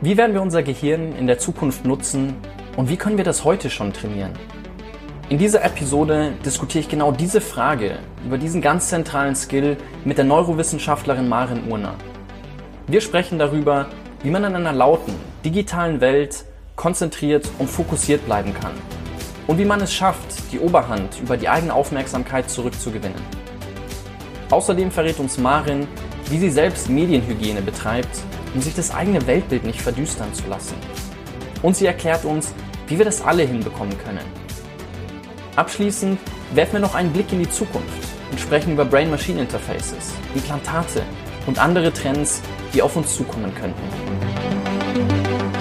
Wie werden wir unser Gehirn in der Zukunft nutzen und wie können wir das heute schon trainieren? In dieser Episode diskutiere ich genau diese Frage über diesen ganz zentralen Skill mit der Neurowissenschaftlerin Maren Urner. Wir sprechen darüber, wie man in einer lauten, digitalen Welt konzentriert und fokussiert bleiben kann und wie man es schafft, die Oberhand über die eigene Aufmerksamkeit zurückzugewinnen. Außerdem verrät uns Marin, wie sie selbst Medienhygiene betreibt um sich das eigene Weltbild nicht verdüstern zu lassen. Und sie erklärt uns, wie wir das alle hinbekommen können. Abschließend werfen wir noch einen Blick in die Zukunft und sprechen über Brain-Machine-Interfaces, Implantate und andere Trends, die auf uns zukommen könnten.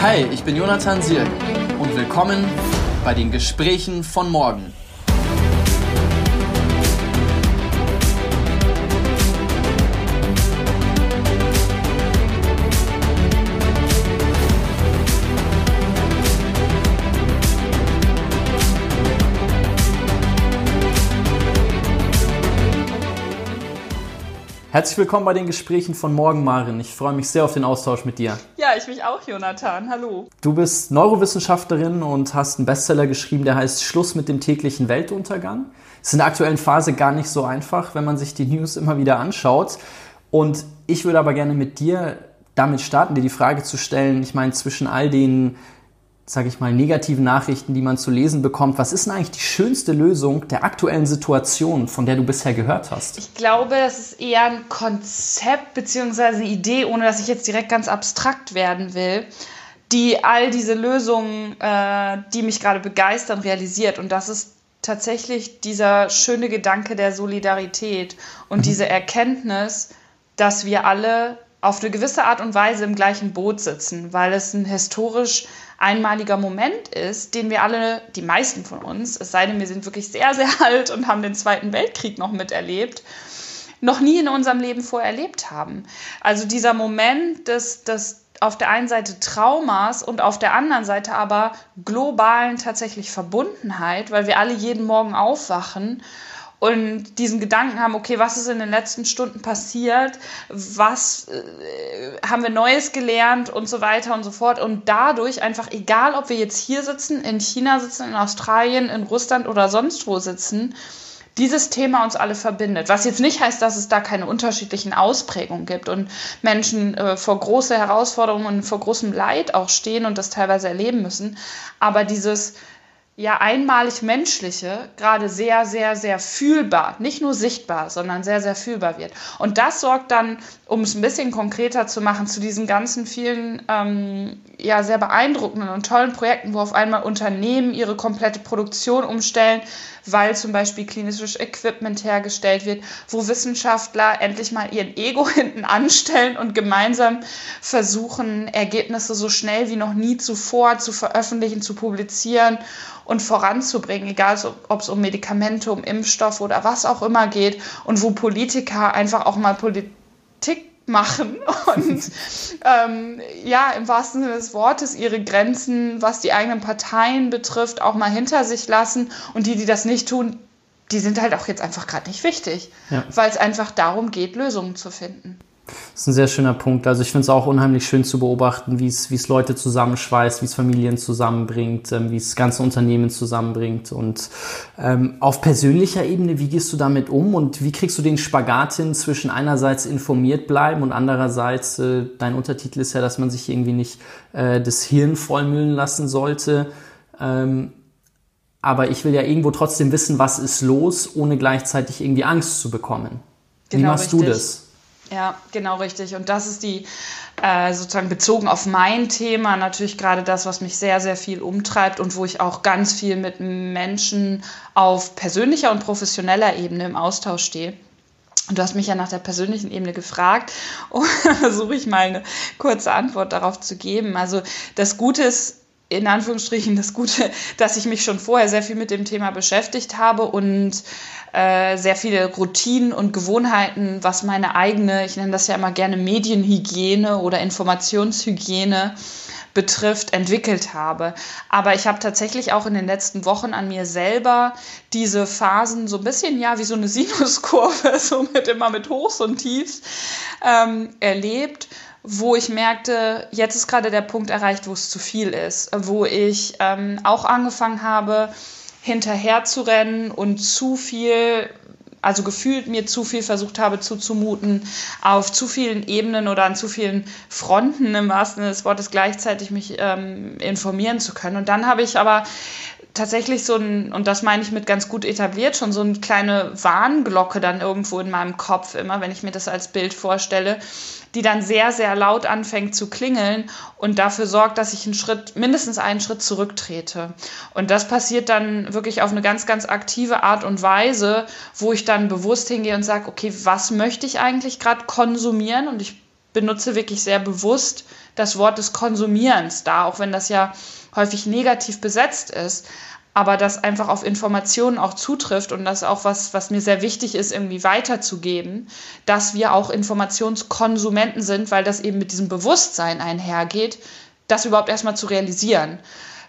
Hi, ich bin Jonathan Sierk und willkommen bei den Gesprächen von morgen. Herzlich willkommen bei den Gesprächen von morgen, Marin. Ich freue mich sehr auf den Austausch mit dir. Ja, ich mich auch, Jonathan. Hallo. Du bist Neurowissenschaftlerin und hast einen Bestseller geschrieben, der heißt Schluss mit dem täglichen Weltuntergang. Ist in der aktuellen Phase gar nicht so einfach, wenn man sich die News immer wieder anschaut. Und ich würde aber gerne mit dir damit starten, dir die Frage zu stellen, ich meine, zwischen all den sage ich mal, negativen Nachrichten, die man zu lesen bekommt. Was ist denn eigentlich die schönste Lösung der aktuellen Situation, von der du bisher gehört hast? Ich glaube, das ist eher ein Konzept bzw. eine Idee, ohne dass ich jetzt direkt ganz abstrakt werden will, die all diese Lösungen, äh, die mich gerade begeistern, realisiert. Und das ist tatsächlich dieser schöne Gedanke der Solidarität und mhm. diese Erkenntnis, dass wir alle auf eine gewisse Art und Weise im gleichen Boot sitzen, weil es ein historisch einmaliger Moment ist, den wir alle, die meisten von uns, es sei denn, wir sind wirklich sehr, sehr alt und haben den Zweiten Weltkrieg noch miterlebt, noch nie in unserem Leben vorher erlebt haben. Also dieser Moment des, des auf der einen Seite Traumas und auf der anderen Seite aber globalen tatsächlich Verbundenheit, weil wir alle jeden Morgen aufwachen und diesen Gedanken haben, okay, was ist in den letzten Stunden passiert, was äh, haben wir Neues gelernt und so weiter und so fort. Und dadurch einfach, egal ob wir jetzt hier sitzen, in China sitzen, in Australien, in Russland oder sonst wo sitzen, dieses Thema uns alle verbindet. Was jetzt nicht heißt, dass es da keine unterschiedlichen Ausprägungen gibt und Menschen äh, vor große Herausforderungen und vor großem Leid auch stehen und das teilweise erleben müssen. Aber dieses ja einmalig menschliche gerade sehr, sehr, sehr fühlbar, nicht nur sichtbar, sondern sehr, sehr fühlbar wird. Und das sorgt dann, um es ein bisschen konkreter zu machen, zu diesen ganzen vielen ähm, ja sehr beeindruckenden und tollen Projekten, wo auf einmal Unternehmen ihre komplette Produktion umstellen, weil zum Beispiel klinisches Equipment hergestellt wird, wo Wissenschaftler endlich mal ihren Ego hinten anstellen und gemeinsam versuchen, Ergebnisse so schnell wie noch nie zuvor zu veröffentlichen, zu publizieren und voranzubringen, egal ob es um Medikamente, um Impfstoff oder was auch immer geht und wo Politiker einfach auch mal Politik machen und ähm, ja, im wahrsten Sinne des Wortes ihre Grenzen, was die eigenen Parteien betrifft, auch mal hinter sich lassen. Und die, die das nicht tun, die sind halt auch jetzt einfach gerade nicht wichtig, ja. weil es einfach darum geht, Lösungen zu finden. Das ist ein sehr schöner Punkt. Also ich finde es auch unheimlich schön zu beobachten, wie es, wie es Leute zusammenschweißt, wie es Familien zusammenbringt, ähm, wie es ganze Unternehmen zusammenbringt. Und ähm, auf persönlicher Ebene, wie gehst du damit um und wie kriegst du den Spagat hin zwischen einerseits informiert bleiben und andererseits, äh, dein Untertitel ist ja, dass man sich irgendwie nicht äh, das Hirn vollmüllen lassen sollte. Ähm, aber ich will ja irgendwo trotzdem wissen, was ist los, ohne gleichzeitig irgendwie Angst zu bekommen. Genau, wie machst richtig. du das? Ja, genau richtig. Und das ist die äh, sozusagen bezogen auf mein Thema natürlich gerade das, was mich sehr, sehr viel umtreibt und wo ich auch ganz viel mit Menschen auf persönlicher und professioneller Ebene im Austausch stehe. Und du hast mich ja nach der persönlichen Ebene gefragt und versuche ich mal eine kurze Antwort darauf zu geben. Also das Gute ist, in Anführungsstrichen das Gute, dass ich mich schon vorher sehr viel mit dem Thema beschäftigt habe und äh, sehr viele Routinen und Gewohnheiten, was meine eigene, ich nenne das ja immer gerne Medienhygiene oder Informationshygiene betrifft, entwickelt habe. Aber ich habe tatsächlich auch in den letzten Wochen an mir selber diese Phasen so ein bisschen ja wie so eine Sinuskurve, so mit immer mit Hochs und Tiefs ähm, erlebt wo ich merkte, jetzt ist gerade der Punkt erreicht, wo es zu viel ist, wo ich ähm, auch angefangen habe, hinterher zu rennen und zu viel, also gefühlt mir zu viel versucht habe zuzumuten, auf zu vielen Ebenen oder an zu vielen Fronten im wahrsten Sinne des Wortes gleichzeitig mich ähm, informieren zu können. Und dann habe ich aber tatsächlich so ein, und das meine ich mit ganz gut etabliert, schon so eine kleine Warnglocke dann irgendwo in meinem Kopf, immer wenn ich mir das als Bild vorstelle, die dann sehr, sehr laut anfängt zu klingeln und dafür sorgt, dass ich einen Schritt, mindestens einen Schritt zurücktrete. Und das passiert dann wirklich auf eine ganz, ganz aktive Art und Weise, wo ich dann bewusst hingehe und sage, okay, was möchte ich eigentlich gerade konsumieren? Und ich benutze wirklich sehr bewusst das Wort des Konsumierens da, auch wenn das ja häufig negativ besetzt ist, aber das einfach auf Informationen auch zutrifft und das auch was, was mir sehr wichtig ist, irgendwie weiterzugeben, dass wir auch Informationskonsumenten sind, weil das eben mit diesem Bewusstsein einhergeht, das überhaupt erstmal zu realisieren.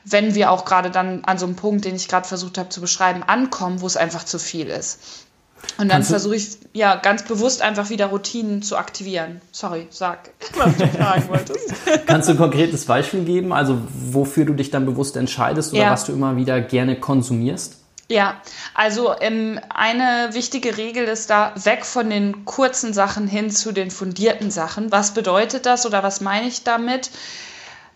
Wenn wir auch gerade dann an so einem Punkt, den ich gerade versucht habe zu beschreiben, ankommen, wo es einfach zu viel ist. Und dann versuche ich ja ganz bewusst einfach wieder Routinen zu aktivieren. Sorry, sag, was du fragen wolltest. Kannst du ein konkretes Beispiel geben, also wofür du dich dann bewusst entscheidest oder ja. was du immer wieder gerne konsumierst? Ja, also ähm, eine wichtige Regel ist da weg von den kurzen Sachen hin zu den fundierten Sachen. Was bedeutet das oder was meine ich damit?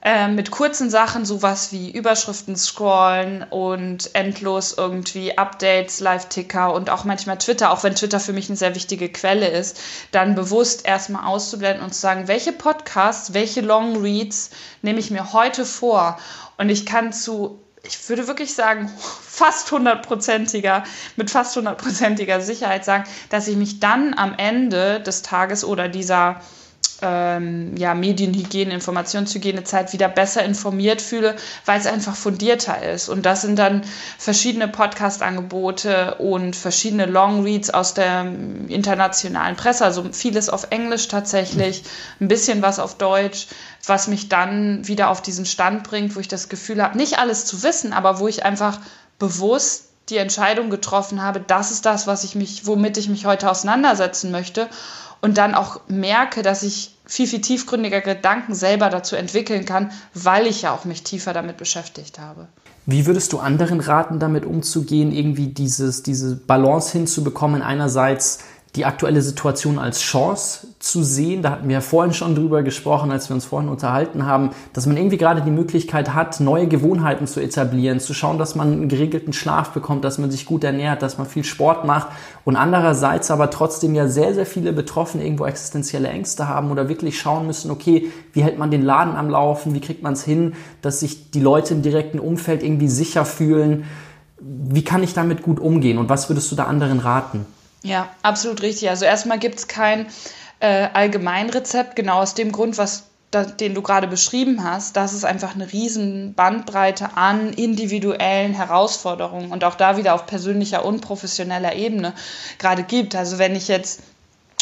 Äh, mit kurzen Sachen, sowas wie Überschriften scrollen und endlos irgendwie Updates, Live-Ticker und auch manchmal Twitter, auch wenn Twitter für mich eine sehr wichtige Quelle ist, dann bewusst erstmal auszublenden und zu sagen, welche Podcasts, welche Long Reads nehme ich mir heute vor. Und ich kann zu ich würde wirklich sagen, fast hundertprozentiger, mit fast hundertprozentiger Sicherheit sagen, dass ich mich dann am Ende des Tages oder dieser ähm, ja, Medienhygiene, Informationshygienezeit wieder besser informiert fühle, weil es einfach fundierter ist. Und das sind dann verschiedene Podcast-Angebote und verschiedene Long-Reads aus der internationalen Presse, also vieles auf Englisch tatsächlich, ein bisschen was auf Deutsch, was mich dann wieder auf diesen Stand bringt, wo ich das Gefühl habe, nicht alles zu wissen, aber wo ich einfach bewusst die Entscheidung getroffen habe, das ist das, was ich mich, womit ich mich heute auseinandersetzen möchte und dann auch merke, dass ich viel, viel tiefgründiger Gedanken selber dazu entwickeln kann, weil ich ja auch mich tiefer damit beschäftigt habe. Wie würdest du anderen raten, damit umzugehen, irgendwie dieses, diese Balance hinzubekommen, einerseits die aktuelle Situation als Chance zu sehen. Da hatten wir ja vorhin schon drüber gesprochen, als wir uns vorhin unterhalten haben, dass man irgendwie gerade die Möglichkeit hat, neue Gewohnheiten zu etablieren, zu schauen, dass man einen geregelten Schlaf bekommt, dass man sich gut ernährt, dass man viel Sport macht und andererseits aber trotzdem ja sehr, sehr viele Betroffene irgendwo existenzielle Ängste haben oder wirklich schauen müssen, okay, wie hält man den Laden am Laufen, wie kriegt man es hin, dass sich die Leute im direkten Umfeld irgendwie sicher fühlen. Wie kann ich damit gut umgehen und was würdest du da anderen raten? Ja, absolut richtig. Also erstmal gibt es kein äh, Allgemeinrezept, genau aus dem Grund, was da, den du gerade beschrieben hast, dass es einfach eine riesen Bandbreite an individuellen Herausforderungen und auch da wieder auf persönlicher und professioneller Ebene gerade gibt. Also wenn ich jetzt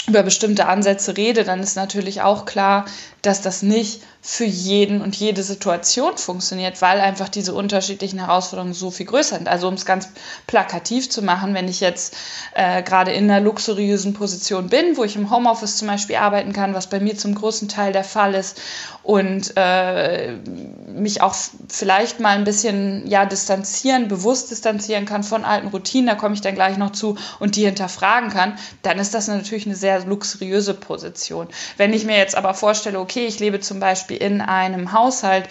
über bestimmte Ansätze rede, dann ist natürlich auch klar, dass das nicht für jeden und jede Situation funktioniert, weil einfach diese unterschiedlichen Herausforderungen so viel größer sind. Also um es ganz plakativ zu machen, wenn ich jetzt äh, gerade in einer luxuriösen Position bin, wo ich im Homeoffice zum Beispiel arbeiten kann, was bei mir zum großen Teil der Fall ist, und äh, mich auch vielleicht mal ein bisschen ja distanzieren, bewusst distanzieren kann von alten Routinen, da komme ich dann gleich noch zu und die hinterfragen kann, dann ist das natürlich eine sehr luxuriöse Position. Wenn ich mir jetzt aber vorstelle, okay, ich lebe zum Beispiel in einem Haushalt,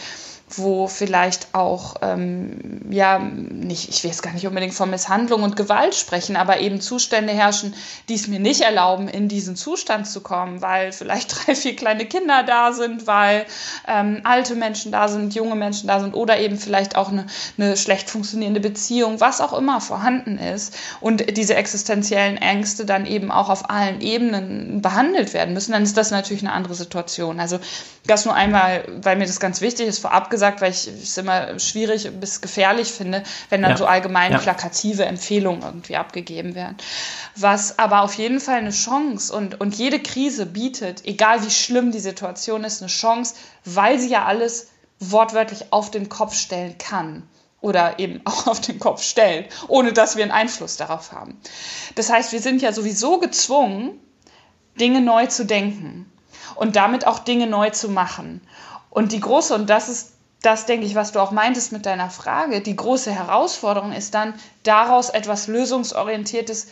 wo vielleicht auch, ähm, ja, nicht, ich will jetzt gar nicht unbedingt von Misshandlung und Gewalt sprechen, aber eben Zustände herrschen, die es mir nicht erlauben, in diesen Zustand zu kommen, weil vielleicht drei, vier kleine Kinder da sind, weil ähm, alte Menschen da sind, junge Menschen da sind oder eben vielleicht auch eine, eine schlecht funktionierende Beziehung, was auch immer vorhanden ist und diese existenziellen Ängste dann eben auch auf allen Ebenen behandelt werden müssen, dann ist das natürlich eine andere Situation. Also das nur einmal, weil mir das ganz wichtig ist, vorab gesagt, weil ich es immer schwierig bis gefährlich finde, wenn dann ja. so allgemein ja. plakative Empfehlungen irgendwie abgegeben werden. Was aber auf jeden Fall eine Chance und, und jede Krise bietet, egal wie schlimm die Situation ist, eine Chance, weil sie ja alles wortwörtlich auf den Kopf stellen kann oder eben auch auf den Kopf stellen, ohne dass wir einen Einfluss darauf haben. Das heißt, wir sind ja sowieso gezwungen, Dinge neu zu denken. und damit auch Dinge neu zu machen. Und die große, und das ist das, denke ich, was du auch meintest mit deiner Frage, die große Herausforderung ist dann, daraus etwas Lösungsorientiertes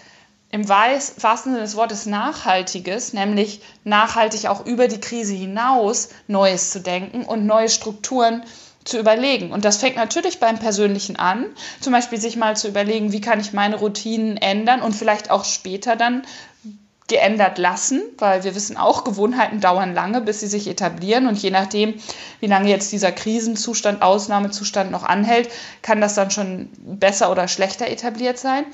im wahrsten Sinne des Wortes Nachhaltiges, nämlich nachhaltig auch über die Krise hinaus Neues zu denken und neue Strukturen zu überlegen. Und das fängt natürlich beim Persönlichen an, zum Beispiel sich mal zu überlegen, wie kann ich meine Routinen ändern und vielleicht auch später dann geändert lassen, weil wir wissen auch, Gewohnheiten dauern lange, bis sie sich etablieren. Und je nachdem, wie lange jetzt dieser Krisenzustand, Ausnahmezustand noch anhält, kann das dann schon besser oder schlechter etabliert sein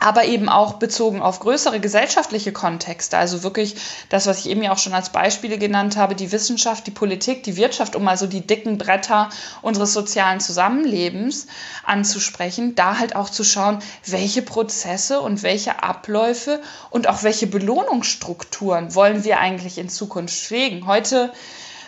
aber eben auch bezogen auf größere gesellschaftliche Kontexte. Also wirklich das, was ich eben ja auch schon als Beispiele genannt habe, die Wissenschaft, die Politik, die Wirtschaft, um also die dicken Bretter unseres sozialen Zusammenlebens anzusprechen, da halt auch zu schauen, welche Prozesse und welche Abläufe und auch welche Belohnungsstrukturen wollen wir eigentlich in Zukunft pflegen. Heute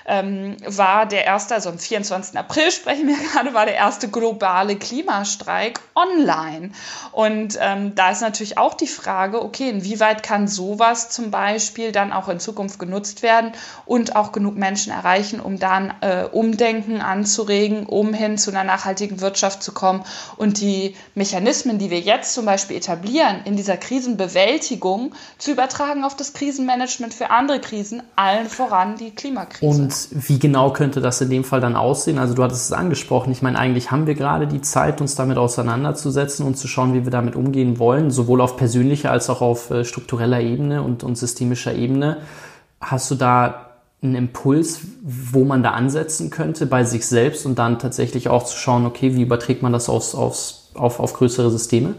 ähm, war der erste, also am 24. April sprechen wir gerade, war der erste globale Klimastreik online. Und ähm, da ist natürlich auch die Frage, okay, inwieweit kann sowas zum Beispiel dann auch in Zukunft genutzt werden und auch genug Menschen erreichen, um dann äh, Umdenken anzuregen, um hin zu einer nachhaltigen Wirtschaft zu kommen und die Mechanismen, die wir jetzt zum Beispiel etablieren, in dieser Krisenbewältigung zu übertragen auf das Krisenmanagement für andere Krisen, allen voran die Klimakrise. Und wie genau könnte das in dem Fall dann aussehen? Also du hattest es angesprochen. Ich meine, eigentlich haben wir gerade die Zeit, uns damit auseinanderzusetzen und zu schauen, wie wir damit umgehen wollen, sowohl auf persönlicher als auch auf äh, struktureller Ebene und, und systemischer Ebene. Hast du da einen Impuls, wo man da ansetzen könnte bei sich selbst und dann tatsächlich auch zu schauen, okay, wie überträgt man das aufs, aufs, auf, auf größere Systeme?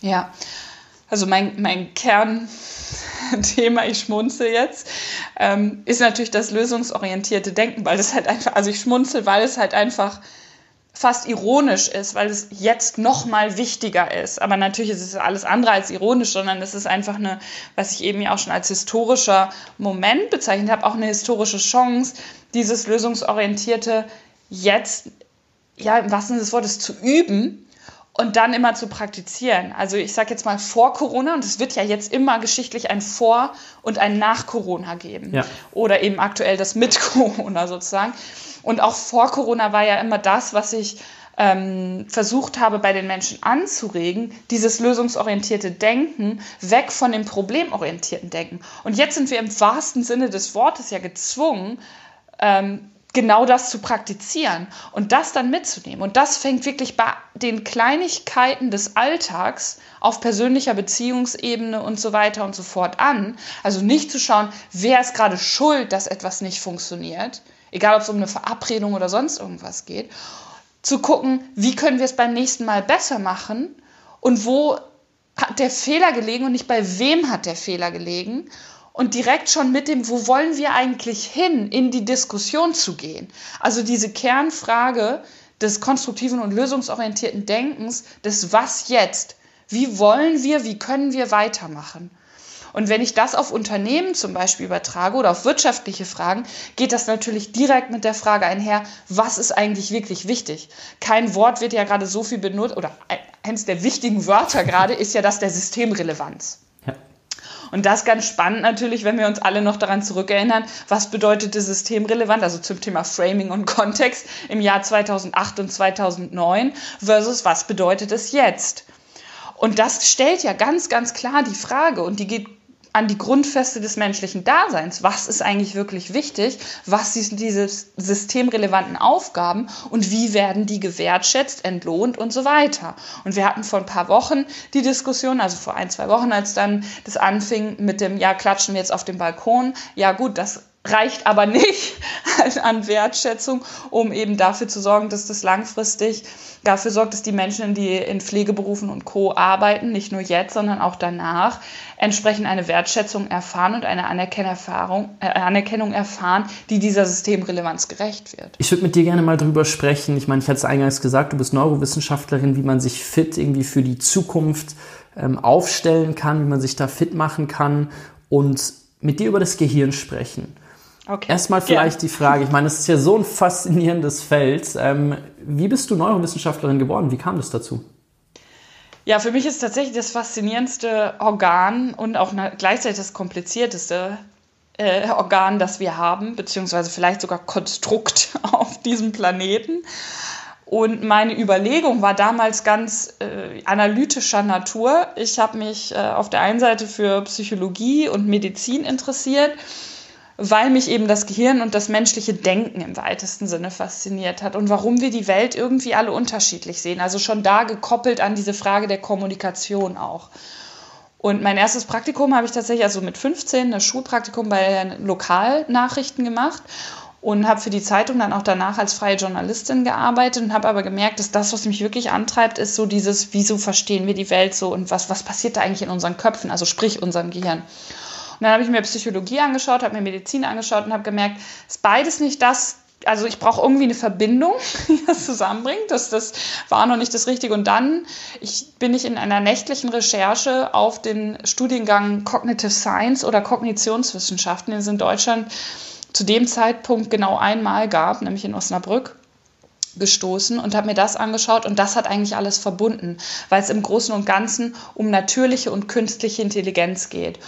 Ja, also mein, mein Kern Thema, ich schmunze jetzt, ähm, ist natürlich das lösungsorientierte Denken, weil es halt einfach, also ich schmunzel, weil es halt einfach fast ironisch ist, weil es jetzt noch mal wichtiger ist. Aber natürlich ist es alles andere als ironisch, sondern es ist einfach eine, was ich eben ja auch schon als historischer Moment bezeichnet habe, auch eine historische Chance, dieses lösungsorientierte jetzt, ja, im wahrsten Sinne des Wortes zu üben und dann immer zu praktizieren. Also ich sage jetzt mal vor Corona, und es wird ja jetzt immer geschichtlich ein Vor- und ein Nach-Corona geben. Ja. Oder eben aktuell das mit Corona sozusagen. Und auch vor Corona war ja immer das, was ich ähm, versucht habe, bei den Menschen anzuregen, dieses lösungsorientierte Denken weg von dem problemorientierten Denken. Und jetzt sind wir im wahrsten Sinne des Wortes ja gezwungen, ähm, genau das zu praktizieren und das dann mitzunehmen. Und das fängt wirklich bei den Kleinigkeiten des Alltags auf persönlicher Beziehungsebene und so weiter und so fort an. Also nicht zu schauen, wer ist gerade schuld, dass etwas nicht funktioniert, egal ob es um eine Verabredung oder sonst irgendwas geht. Zu gucken, wie können wir es beim nächsten Mal besser machen und wo hat der Fehler gelegen und nicht bei wem hat der Fehler gelegen und direkt schon mit dem, wo wollen wir eigentlich hin, in die Diskussion zu gehen. Also diese Kernfrage des konstruktiven und lösungsorientierten Denkens, des Was jetzt? Wie wollen wir, wie können wir weitermachen? Und wenn ich das auf Unternehmen zum Beispiel übertrage oder auf wirtschaftliche Fragen, geht das natürlich direkt mit der Frage einher, was ist eigentlich wirklich wichtig? Kein Wort wird ja gerade so viel benutzt, oder eines der wichtigen Wörter gerade ist ja das der Systemrelevanz. Und das ganz spannend natürlich, wenn wir uns alle noch daran zurückerinnern, was bedeutete systemrelevant, also zum Thema Framing und Kontext im Jahr 2008 und 2009 versus was bedeutet es jetzt? Und das stellt ja ganz, ganz klar die Frage und die geht an die Grundfeste des menschlichen Daseins. Was ist eigentlich wirklich wichtig? Was sind diese systemrelevanten Aufgaben und wie werden die gewertschätzt, entlohnt und so weiter? Und wir hatten vor ein paar Wochen die Diskussion, also vor ein, zwei Wochen, als dann das anfing mit dem, ja, klatschen wir jetzt auf dem Balkon. Ja, gut, das reicht aber nicht an Wertschätzung, um eben dafür zu sorgen, dass das langfristig dafür sorgt, dass die Menschen, die in Pflegeberufen und Co. arbeiten, nicht nur jetzt, sondern auch danach, entsprechend eine Wertschätzung erfahren und eine Anerkennung, äh, Anerkennung erfahren, die dieser Systemrelevanz gerecht wird. Ich würde mit dir gerne mal drüber sprechen. Ich meine, ich hatte es eingangs gesagt, du bist Neurowissenschaftlerin, wie man sich fit irgendwie für die Zukunft ähm, aufstellen kann, wie man sich da fit machen kann und mit dir über das Gehirn sprechen. Okay. Erstmal vielleicht ja. die Frage, ich meine, es ist ja so ein faszinierendes Feld. Ähm, wie bist du Neurowissenschaftlerin geworden? Wie kam das dazu? Ja, für mich ist tatsächlich das faszinierendste Organ und auch gleichzeitig das komplizierteste äh, Organ, das wir haben, beziehungsweise vielleicht sogar Konstrukt auf diesem Planeten. Und meine Überlegung war damals ganz äh, analytischer Natur. Ich habe mich äh, auf der einen Seite für Psychologie und Medizin interessiert, weil mich eben das Gehirn und das menschliche Denken im weitesten Sinne fasziniert hat und warum wir die Welt irgendwie alle unterschiedlich sehen. Also schon da gekoppelt an diese Frage der Kommunikation auch. Und mein erstes Praktikum habe ich tatsächlich also mit 15 ein Schulpraktikum bei Lokalnachrichten gemacht und habe für die Zeitung dann auch danach als freie Journalistin gearbeitet und habe aber gemerkt, dass das, was mich wirklich antreibt, ist so dieses, wieso verstehen wir die Welt so und was, was passiert da eigentlich in unseren Köpfen, also sprich unserem Gehirn. Und dann habe ich mir Psychologie angeschaut, habe mir Medizin angeschaut und habe gemerkt, ist beides nicht das, also ich brauche irgendwie eine Verbindung, die das zusammenbringt. Das, das war noch nicht das Richtige. Und dann ich, bin ich in einer nächtlichen Recherche auf den Studiengang Cognitive Science oder Kognitionswissenschaften, den es in Deutschland zu dem Zeitpunkt genau einmal gab, nämlich in Osnabrück gestoßen und habe mir das angeschaut und das hat eigentlich alles verbunden, weil es im Großen und Ganzen um natürliche und künstliche Intelligenz geht.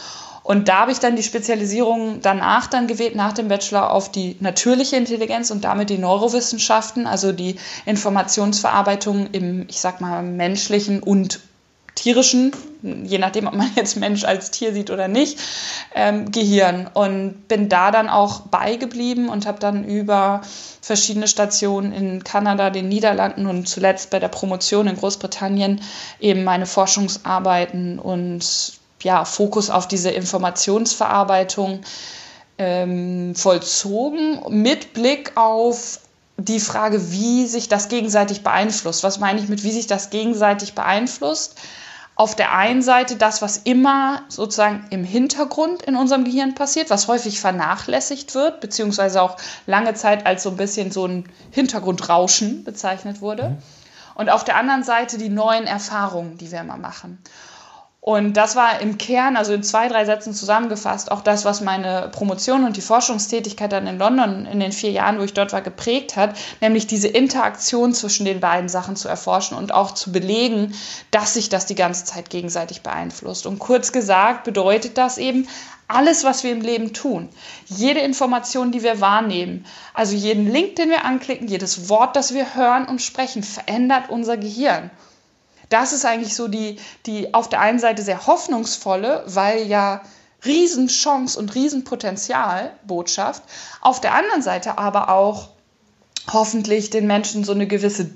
Und da habe ich dann die Spezialisierung danach dann gewählt, nach dem Bachelor, auf die natürliche Intelligenz und damit die Neurowissenschaften, also die Informationsverarbeitung im, ich sag mal, menschlichen und tierischen, je nachdem, ob man jetzt Mensch als Tier sieht oder nicht, ähm, Gehirn. Und bin da dann auch beigeblieben und habe dann über verschiedene Stationen in Kanada, den Niederlanden und zuletzt bei der Promotion in Großbritannien eben meine Forschungsarbeiten und ja, Fokus auf diese Informationsverarbeitung ähm, vollzogen, mit Blick auf die Frage, wie sich das gegenseitig beeinflusst. Was meine ich mit, wie sich das gegenseitig beeinflusst? Auf der einen Seite das, was immer sozusagen im Hintergrund in unserem Gehirn passiert, was häufig vernachlässigt wird, beziehungsweise auch lange Zeit als so ein bisschen so ein Hintergrundrauschen bezeichnet wurde. Mhm. Und auf der anderen Seite die neuen Erfahrungen, die wir immer machen. Und das war im Kern, also in zwei, drei Sätzen zusammengefasst, auch das, was meine Promotion und die Forschungstätigkeit dann in London in den vier Jahren, wo ich dort war, geprägt hat, nämlich diese Interaktion zwischen den beiden Sachen zu erforschen und auch zu belegen, dass sich das die ganze Zeit gegenseitig beeinflusst. Und kurz gesagt bedeutet das eben, alles, was wir im Leben tun, jede Information, die wir wahrnehmen, also jeden Link, den wir anklicken, jedes Wort, das wir hören und sprechen, verändert unser Gehirn das ist eigentlich so die, die auf der einen Seite sehr hoffnungsvolle, weil ja Riesenchance und Riesenpotenzial Botschaft, auf der anderen Seite aber auch hoffentlich den Menschen so eine gewisse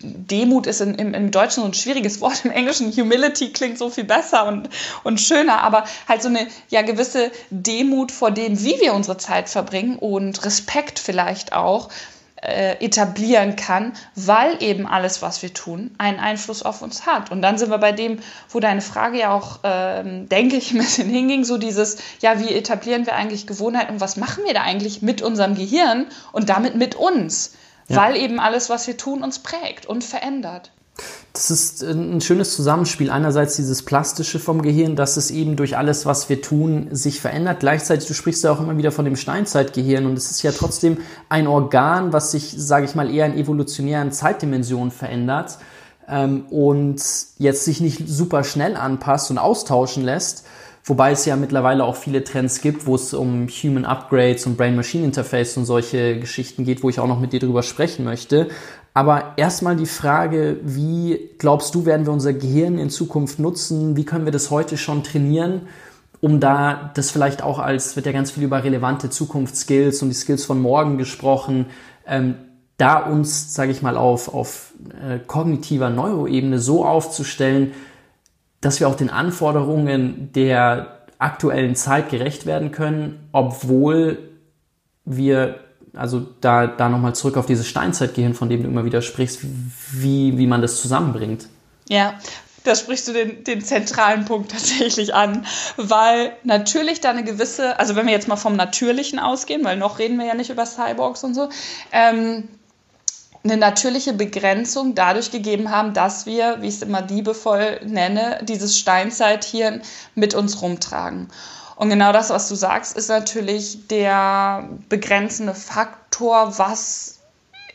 Demut ist in, im, im Deutschen so ein schwieriges Wort, im Englischen Humility klingt so viel besser und, und schöner, aber halt so eine ja gewisse Demut vor dem, wie wir unsere Zeit verbringen und Respekt vielleicht auch äh, etablieren kann, weil eben alles, was wir tun, einen Einfluss auf uns hat. Und dann sind wir bei dem, wo deine Frage ja auch, ähm, denke ich, ein bisschen hinging, so dieses, ja, wie etablieren wir eigentlich Gewohnheiten und was machen wir da eigentlich mit unserem Gehirn und damit mit uns? Ja. Weil eben alles, was wir tun, uns prägt und verändert. Das ist ein schönes Zusammenspiel. Einerseits dieses Plastische vom Gehirn, dass es eben durch alles, was wir tun, sich verändert. Gleichzeitig, du sprichst ja auch immer wieder von dem Steinzeitgehirn und es ist ja trotzdem ein Organ, was sich, sage ich mal, eher in evolutionären Zeitdimensionen verändert ähm, und jetzt sich nicht super schnell anpasst und austauschen lässt. Wobei es ja mittlerweile auch viele Trends gibt, wo es um Human Upgrades und Brain-Machine Interface und solche Geschichten geht, wo ich auch noch mit dir drüber sprechen möchte. Aber erstmal die Frage, wie glaubst du, werden wir unser Gehirn in Zukunft nutzen? Wie können wir das heute schon trainieren? um da das vielleicht auch als, wird ja ganz viel über relevante Zukunftsskills und die Skills von morgen gesprochen, ähm, da uns, sage ich mal, auf, auf äh, kognitiver Neuroebene so aufzustellen, dass wir auch den Anforderungen der aktuellen Zeit gerecht werden können, obwohl wir also da, da nochmal zurück auf dieses Steinzeitgehirn, von dem du immer wieder sprichst, wie, wie man das zusammenbringt. Ja, da sprichst du den, den zentralen Punkt tatsächlich an, weil natürlich da eine gewisse, also wenn wir jetzt mal vom Natürlichen ausgehen, weil noch reden wir ja nicht über Cyborgs und so, ähm, eine natürliche Begrenzung dadurch gegeben haben, dass wir, wie ich es immer liebevoll nenne, dieses Steinzeithirn mit uns rumtragen. Und genau das, was du sagst, ist natürlich der begrenzende Faktor, was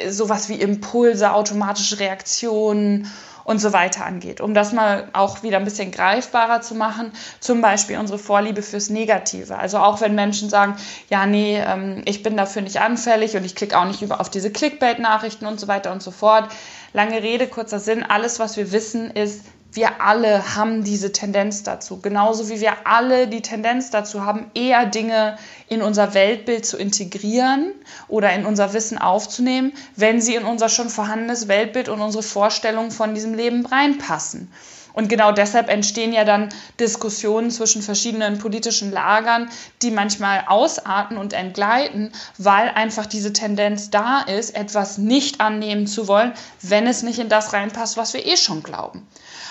sowas wie Impulse, automatische Reaktionen und so weiter angeht. Um das mal auch wieder ein bisschen greifbarer zu machen, zum Beispiel unsere Vorliebe fürs Negative. Also auch wenn Menschen sagen, ja, nee, ähm, ich bin dafür nicht anfällig und ich klicke auch nicht über auf diese Clickbait-Nachrichten und so weiter und so fort. Lange Rede, kurzer Sinn, alles, was wir wissen, ist, wir alle haben diese Tendenz dazu. Genauso wie wir alle die Tendenz dazu haben, eher Dinge in unser Weltbild zu integrieren oder in unser Wissen aufzunehmen, wenn sie in unser schon vorhandenes Weltbild und unsere Vorstellungen von diesem Leben reinpassen. Und genau deshalb entstehen ja dann Diskussionen zwischen verschiedenen politischen Lagern, die manchmal ausarten und entgleiten, weil einfach diese Tendenz da ist, etwas nicht annehmen zu wollen, wenn es nicht in das reinpasst, was wir eh schon glauben.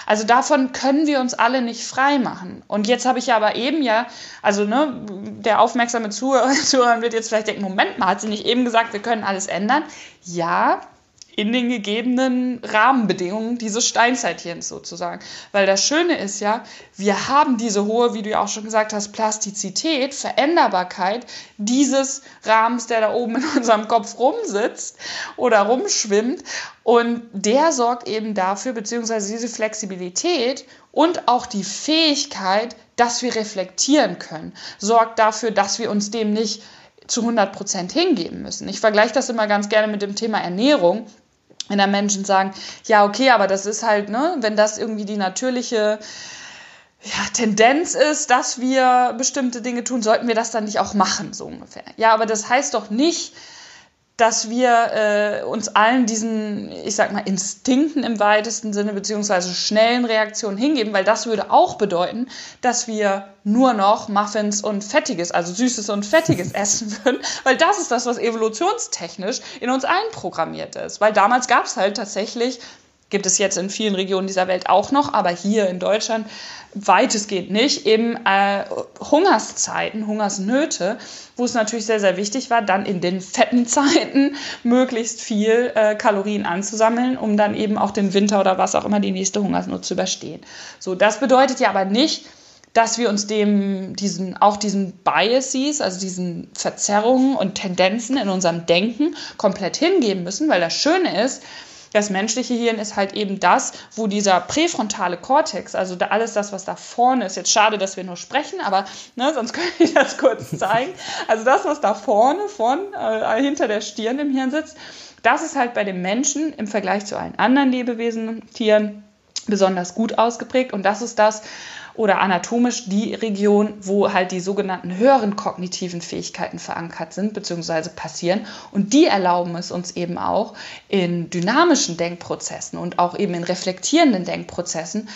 Also davon können wir uns alle nicht frei machen. Und jetzt habe ich ja aber eben ja, also ne, der aufmerksame Zuhörer, Zuhörer wird jetzt vielleicht denken, Moment mal, hat sie nicht eben gesagt, wir können alles ändern? Ja, in den gegebenen Rahmenbedingungen dieses Steinzeithirns sozusagen. Weil das Schöne ist ja, wir haben diese hohe, wie du ja auch schon gesagt hast, Plastizität, Veränderbarkeit dieses Rahmens, der da oben in unserem Kopf rumsitzt oder rumschwimmt. Und der sorgt eben dafür, beziehungsweise diese Flexibilität und auch die Fähigkeit, dass wir reflektieren können, sorgt dafür, dass wir uns dem nicht zu 100 Prozent hingeben müssen. Ich vergleiche das immer ganz gerne mit dem Thema Ernährung wenn da Menschen sagen, ja, okay, aber das ist halt, ne, wenn das irgendwie die natürliche ja, Tendenz ist, dass wir bestimmte Dinge tun, sollten wir das dann nicht auch machen, so ungefähr. Ja, aber das heißt doch nicht, dass wir äh, uns allen diesen, ich sag mal, Instinkten im weitesten Sinne, beziehungsweise schnellen Reaktionen hingeben, weil das würde auch bedeuten, dass wir nur noch Muffins und Fettiges, also Süßes und Fettiges essen würden, weil das ist das, was evolutionstechnisch in uns einprogrammiert ist. Weil damals gab es halt tatsächlich gibt es jetzt in vielen Regionen dieser Welt auch noch, aber hier in Deutschland weitestgehend nicht, eben äh, Hungerszeiten, Hungersnöte, wo es natürlich sehr, sehr wichtig war, dann in den fetten Zeiten möglichst viel äh, Kalorien anzusammeln, um dann eben auch den Winter oder was auch immer die nächste Hungersnot zu überstehen. So, das bedeutet ja aber nicht, dass wir uns dem, diesen, auch diesen Biases, also diesen Verzerrungen und Tendenzen in unserem Denken komplett hingeben müssen, weil das Schöne ist, das menschliche Hirn ist halt eben das, wo dieser präfrontale Kortex, also da alles das, was da vorne ist, jetzt schade, dass wir nur sprechen, aber ne, sonst könnte ich das kurz zeigen. Also das, was da vorne, von, äh, hinter der Stirn im Hirn sitzt, das ist halt bei dem Menschen im Vergleich zu allen anderen Lebewesen, Tieren, besonders gut ausgeprägt. Und das ist das, oder anatomisch die Region, wo halt die sogenannten höheren kognitiven Fähigkeiten verankert sind bzw. passieren. Und die erlauben es uns eben auch in dynamischen Denkprozessen und auch eben in reflektierenden Denkprozessen,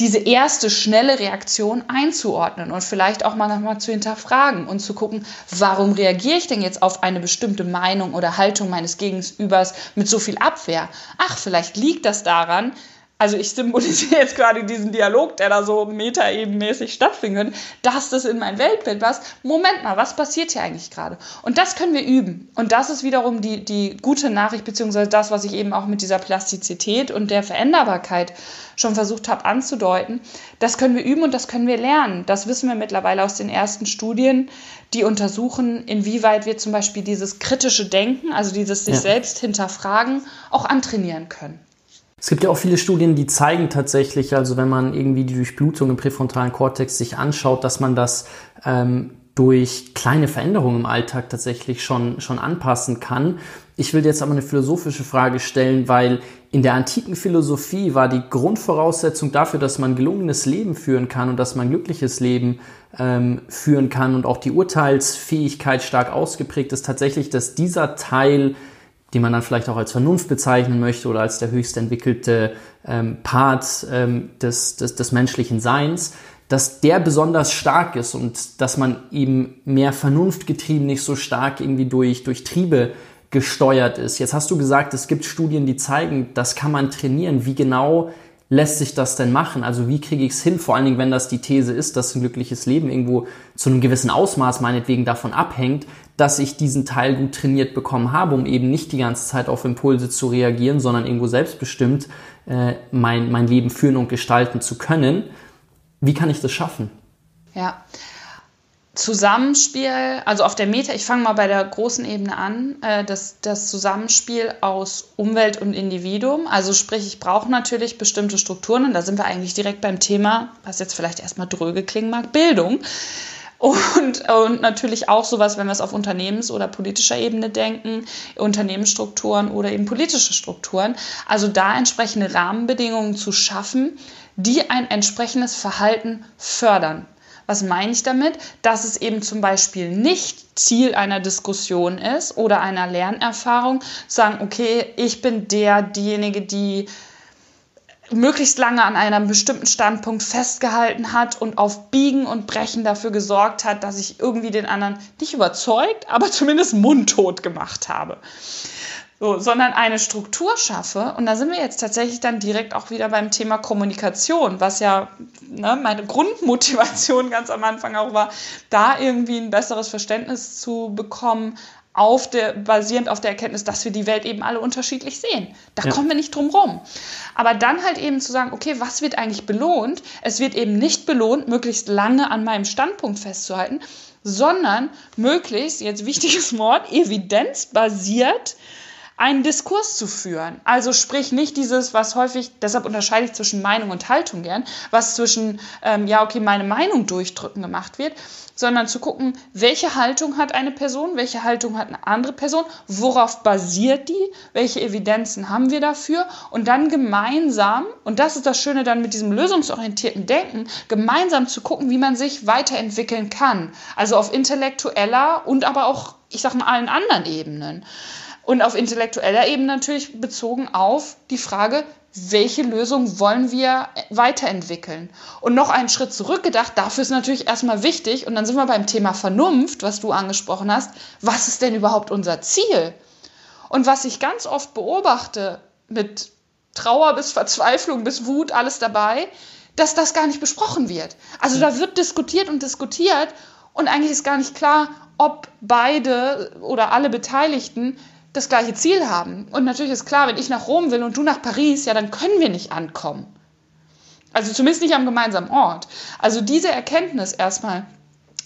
diese erste schnelle Reaktion einzuordnen und vielleicht auch mal nochmal zu hinterfragen und zu gucken, warum reagiere ich denn jetzt auf eine bestimmte Meinung oder Haltung meines Gegenübers mit so viel Abwehr? Ach, vielleicht liegt das daran, also ich symbolisiere jetzt gerade diesen Dialog, der da so metaebenmäßig stattfinden könnte, dass das in mein Weltbild passt. Moment mal, was passiert hier eigentlich gerade? Und das können wir üben. Und das ist wiederum die, die gute Nachricht, beziehungsweise das, was ich eben auch mit dieser Plastizität und der Veränderbarkeit schon versucht habe anzudeuten. Das können wir üben und das können wir lernen. Das wissen wir mittlerweile aus den ersten Studien, die untersuchen, inwieweit wir zum Beispiel dieses kritische Denken, also dieses sich ja. selbst hinterfragen, auch antrainieren können. Es gibt ja auch viele Studien, die zeigen tatsächlich, also wenn man irgendwie die Durchblutung im präfrontalen Kortex sich anschaut, dass man das ähm, durch kleine Veränderungen im Alltag tatsächlich schon, schon anpassen kann. Ich will jetzt aber eine philosophische Frage stellen, weil in der antiken Philosophie war die Grundvoraussetzung dafür, dass man gelungenes Leben führen kann und dass man glückliches Leben ähm, führen kann und auch die Urteilsfähigkeit stark ausgeprägt ist, tatsächlich, dass dieser Teil die man dann vielleicht auch als Vernunft bezeichnen möchte oder als der höchst entwickelte ähm, Part ähm, des, des, des menschlichen Seins, dass der besonders stark ist und dass man eben mehr vernunftgetrieben, nicht so stark irgendwie durch, durch Triebe gesteuert ist. Jetzt hast du gesagt, es gibt Studien, die zeigen, das kann man trainieren. Wie genau lässt sich das denn machen? Also wie kriege ich es hin? Vor allen Dingen, wenn das die These ist, dass ein glückliches Leben irgendwo zu einem gewissen Ausmaß meinetwegen davon abhängt, dass ich diesen Teil gut trainiert bekommen habe, um eben nicht die ganze Zeit auf Impulse zu reagieren, sondern irgendwo selbstbestimmt äh, mein, mein Leben führen und gestalten zu können. Wie kann ich das schaffen? Ja, Zusammenspiel, also auf der Meta, ich fange mal bei der großen Ebene an, äh, das, das Zusammenspiel aus Umwelt und Individuum. Also sprich, ich brauche natürlich bestimmte Strukturen und da sind wir eigentlich direkt beim Thema, was jetzt vielleicht erstmal dröge klingen mag, Bildung. Und, und natürlich auch sowas, wenn wir es auf Unternehmens- oder politischer Ebene denken, Unternehmensstrukturen oder eben politische Strukturen. Also da entsprechende Rahmenbedingungen zu schaffen, die ein entsprechendes Verhalten fördern. Was meine ich damit? Dass es eben zum Beispiel nicht Ziel einer Diskussion ist oder einer Lernerfahrung, sagen, okay, ich bin der, diejenige, die möglichst lange an einem bestimmten Standpunkt festgehalten hat und auf Biegen und Brechen dafür gesorgt hat, dass ich irgendwie den anderen nicht überzeugt, aber zumindest mundtot gemacht habe. So, sondern eine Struktur schaffe. Und da sind wir jetzt tatsächlich dann direkt auch wieder beim Thema Kommunikation, was ja ne, meine Grundmotivation ganz am Anfang auch war, da irgendwie ein besseres Verständnis zu bekommen, auf der, basierend auf der Erkenntnis, dass wir die Welt eben alle unterschiedlich sehen. Da ja. kommen wir nicht drum rum. Aber dann halt eben zu sagen, okay, was wird eigentlich belohnt? Es wird eben nicht belohnt, möglichst lange an meinem Standpunkt festzuhalten, sondern möglichst, jetzt wichtiges Wort, evidenzbasiert einen Diskurs zu führen. Also sprich nicht dieses, was häufig, deshalb unterscheide ich zwischen Meinung und Haltung gern, was zwischen, ähm, ja, okay, meine Meinung durchdrücken gemacht wird, sondern zu gucken, welche Haltung hat eine Person, welche Haltung hat eine andere Person, worauf basiert die, welche Evidenzen haben wir dafür und dann gemeinsam, und das ist das Schöne dann mit diesem lösungsorientierten Denken, gemeinsam zu gucken, wie man sich weiterentwickeln kann. Also auf intellektueller und aber auch, ich sag mal, allen anderen Ebenen. Und auf intellektueller Ebene natürlich bezogen auf die Frage, welche Lösung wollen wir weiterentwickeln? Und noch einen Schritt zurückgedacht, dafür ist natürlich erstmal wichtig, und dann sind wir beim Thema Vernunft, was du angesprochen hast, was ist denn überhaupt unser Ziel? Und was ich ganz oft beobachte, mit Trauer bis Verzweiflung bis Wut, alles dabei, dass das gar nicht besprochen wird. Also da wird diskutiert und diskutiert und eigentlich ist gar nicht klar, ob beide oder alle Beteiligten das gleiche Ziel haben. Und natürlich ist klar, wenn ich nach Rom will und du nach Paris, ja, dann können wir nicht ankommen. Also zumindest nicht am gemeinsamen Ort. Also diese Erkenntnis erstmal,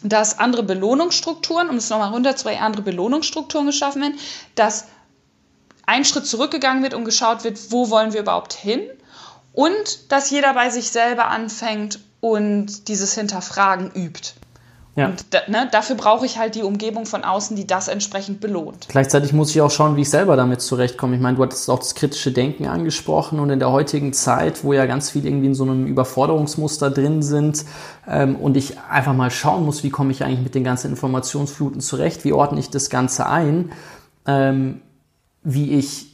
dass andere Belohnungsstrukturen, um es nochmal runter zwei andere Belohnungsstrukturen geschaffen werden, dass ein Schritt zurückgegangen wird und geschaut wird, wo wollen wir überhaupt hin und dass jeder bei sich selber anfängt und dieses Hinterfragen übt. Ja. Und da, ne, dafür brauche ich halt die Umgebung von außen, die das entsprechend belohnt. Gleichzeitig muss ich auch schauen, wie ich selber damit zurechtkomme. Ich meine, du hattest auch das kritische Denken angesprochen und in der heutigen Zeit, wo ja ganz viel irgendwie in so einem Überforderungsmuster drin sind ähm, und ich einfach mal schauen muss, wie komme ich eigentlich mit den ganzen Informationsfluten zurecht, wie ordne ich das Ganze ein, ähm, wie ich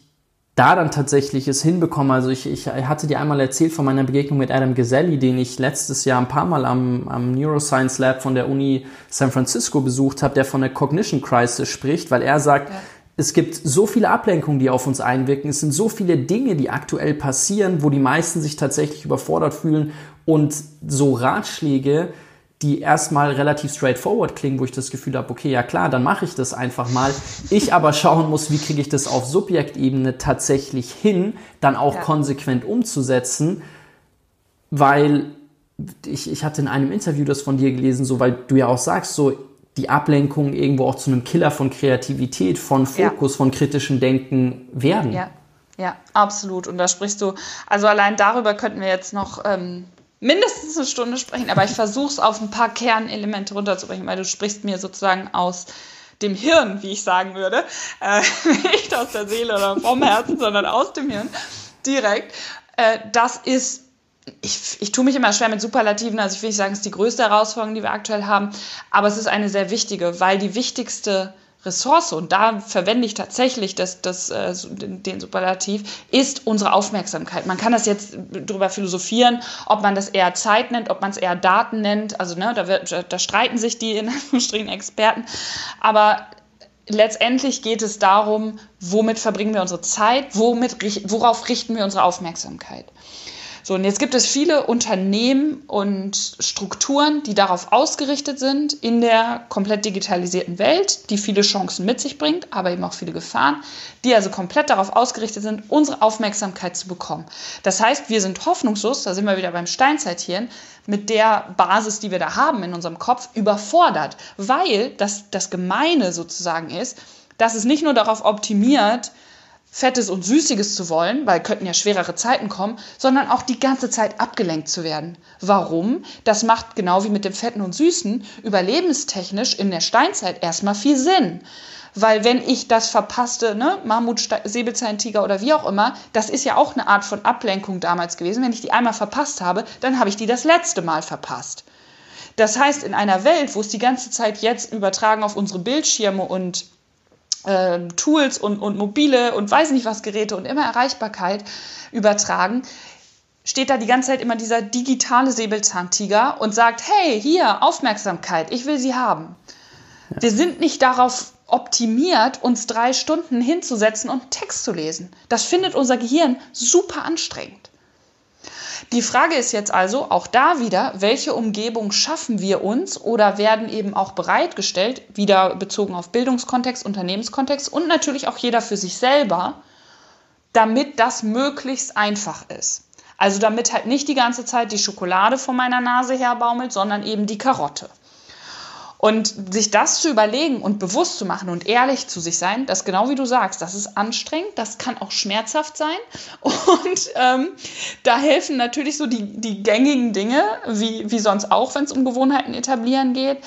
da dann tatsächlich es hinbekommen. Also ich, ich hatte dir einmal erzählt von meiner Begegnung mit Adam Geselli, den ich letztes Jahr ein paar Mal am, am Neuroscience Lab von der Uni San Francisco besucht habe, der von der Cognition Crisis spricht, weil er sagt, ja. es gibt so viele Ablenkungen, die auf uns einwirken. Es sind so viele Dinge, die aktuell passieren, wo die meisten sich tatsächlich überfordert fühlen und so Ratschläge, die erstmal relativ straightforward klingen, wo ich das Gefühl habe, okay, ja klar, dann mache ich das einfach mal. Ich aber schauen muss, wie kriege ich das auf Subjektebene tatsächlich hin, dann auch ja. konsequent umzusetzen, weil ich, ich hatte in einem Interview das von dir gelesen, so weil du ja auch sagst, so die Ablenkung irgendwo auch zu einem Killer von Kreativität, von Fokus, ja. von kritischem Denken werden. Ja, ja, absolut. Und da sprichst du, also allein darüber könnten wir jetzt noch ähm, mindestens eine Stunde sprechen, aber ich versuche es auf ein paar Kernelemente runterzubrechen, weil du sprichst mir sozusagen aus dem Hirn, wie ich sagen würde, äh, nicht aus der Seele oder vom Herzen, sondern aus dem Hirn direkt. Äh, das ist ich, ich tue mich immer schwer mit Superlativen, also ich will nicht sagen, es ist die größte Herausforderung, die wir aktuell haben, aber es ist eine sehr wichtige, weil die wichtigste Ressource, und da verwende ich tatsächlich das, das, äh, den Superlativ, ist unsere Aufmerksamkeit. Man kann das jetzt darüber philosophieren, ob man das eher Zeit nennt, ob man es eher Daten nennt. Also ne, da, wird, da streiten sich die in Anführungsstrichen Experten. Aber letztendlich geht es darum, womit verbringen wir unsere Zeit, womit, worauf richten wir unsere Aufmerksamkeit. So, und jetzt gibt es viele Unternehmen und Strukturen, die darauf ausgerichtet sind, in der komplett digitalisierten Welt, die viele Chancen mit sich bringt, aber eben auch viele Gefahren, die also komplett darauf ausgerichtet sind, unsere Aufmerksamkeit zu bekommen. Das heißt, wir sind hoffnungslos, da sind wir wieder beim Steinzeithieren, mit der Basis, die wir da haben in unserem Kopf, überfordert, weil das, das Gemeine sozusagen ist, dass es nicht nur darauf optimiert, Fettes und Süßiges zu wollen, weil könnten ja schwerere Zeiten kommen, sondern auch die ganze Zeit abgelenkt zu werden. Warum? Das macht genau wie mit dem Fetten und Süßen überlebenstechnisch in der Steinzeit erstmal viel Sinn. Weil wenn ich das verpasste, ne, Mammut, Säbelzahntiger oder wie auch immer, das ist ja auch eine Art von Ablenkung damals gewesen. Wenn ich die einmal verpasst habe, dann habe ich die das letzte Mal verpasst. Das heißt, in einer Welt, wo es die ganze Zeit jetzt übertragen auf unsere Bildschirme und äh, Tools und, und mobile und weiß nicht was Geräte und immer Erreichbarkeit übertragen, steht da die ganze Zeit immer dieser digitale Säbelzahntiger und sagt, hey, hier, Aufmerksamkeit, ich will sie haben. Ja. Wir sind nicht darauf optimiert, uns drei Stunden hinzusetzen und Text zu lesen. Das findet unser Gehirn super anstrengend. Die Frage ist jetzt also auch da wieder, welche Umgebung schaffen wir uns oder werden eben auch bereitgestellt, wieder bezogen auf Bildungskontext, Unternehmenskontext und natürlich auch jeder für sich selber, damit das möglichst einfach ist. Also damit halt nicht die ganze Zeit die Schokolade vor meiner Nase herbaumelt, sondern eben die Karotte. Und sich das zu überlegen und bewusst zu machen und ehrlich zu sich sein, das genau wie du sagst, das ist anstrengend, das kann auch schmerzhaft sein. Und ähm, da helfen natürlich so die, die gängigen Dinge, wie, wie sonst auch, wenn es um Gewohnheiten etablieren geht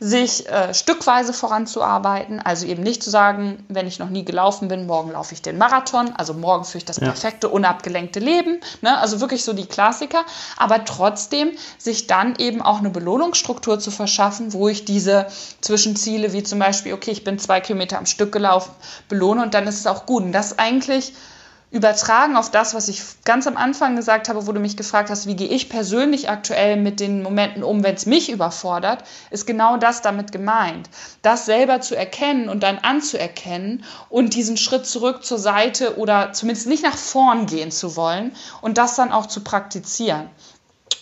sich äh, stückweise voranzuarbeiten. Also eben nicht zu sagen, wenn ich noch nie gelaufen bin, morgen laufe ich den Marathon. Also morgen führe ich das ja. perfekte, unabgelenkte Leben. Ne? Also wirklich so die Klassiker. Aber trotzdem sich dann eben auch eine Belohnungsstruktur zu verschaffen, wo ich diese Zwischenziele, wie zum Beispiel, okay, ich bin zwei Kilometer am Stück gelaufen, belohne und dann ist es auch gut. Und das eigentlich übertragen auf das, was ich ganz am Anfang gesagt habe, wo du mich gefragt hast, wie gehe ich persönlich aktuell mit den Momenten um, wenn es mich überfordert, ist genau das damit gemeint. Das selber zu erkennen und dann anzuerkennen und diesen Schritt zurück zur Seite oder zumindest nicht nach vorn gehen zu wollen und das dann auch zu praktizieren.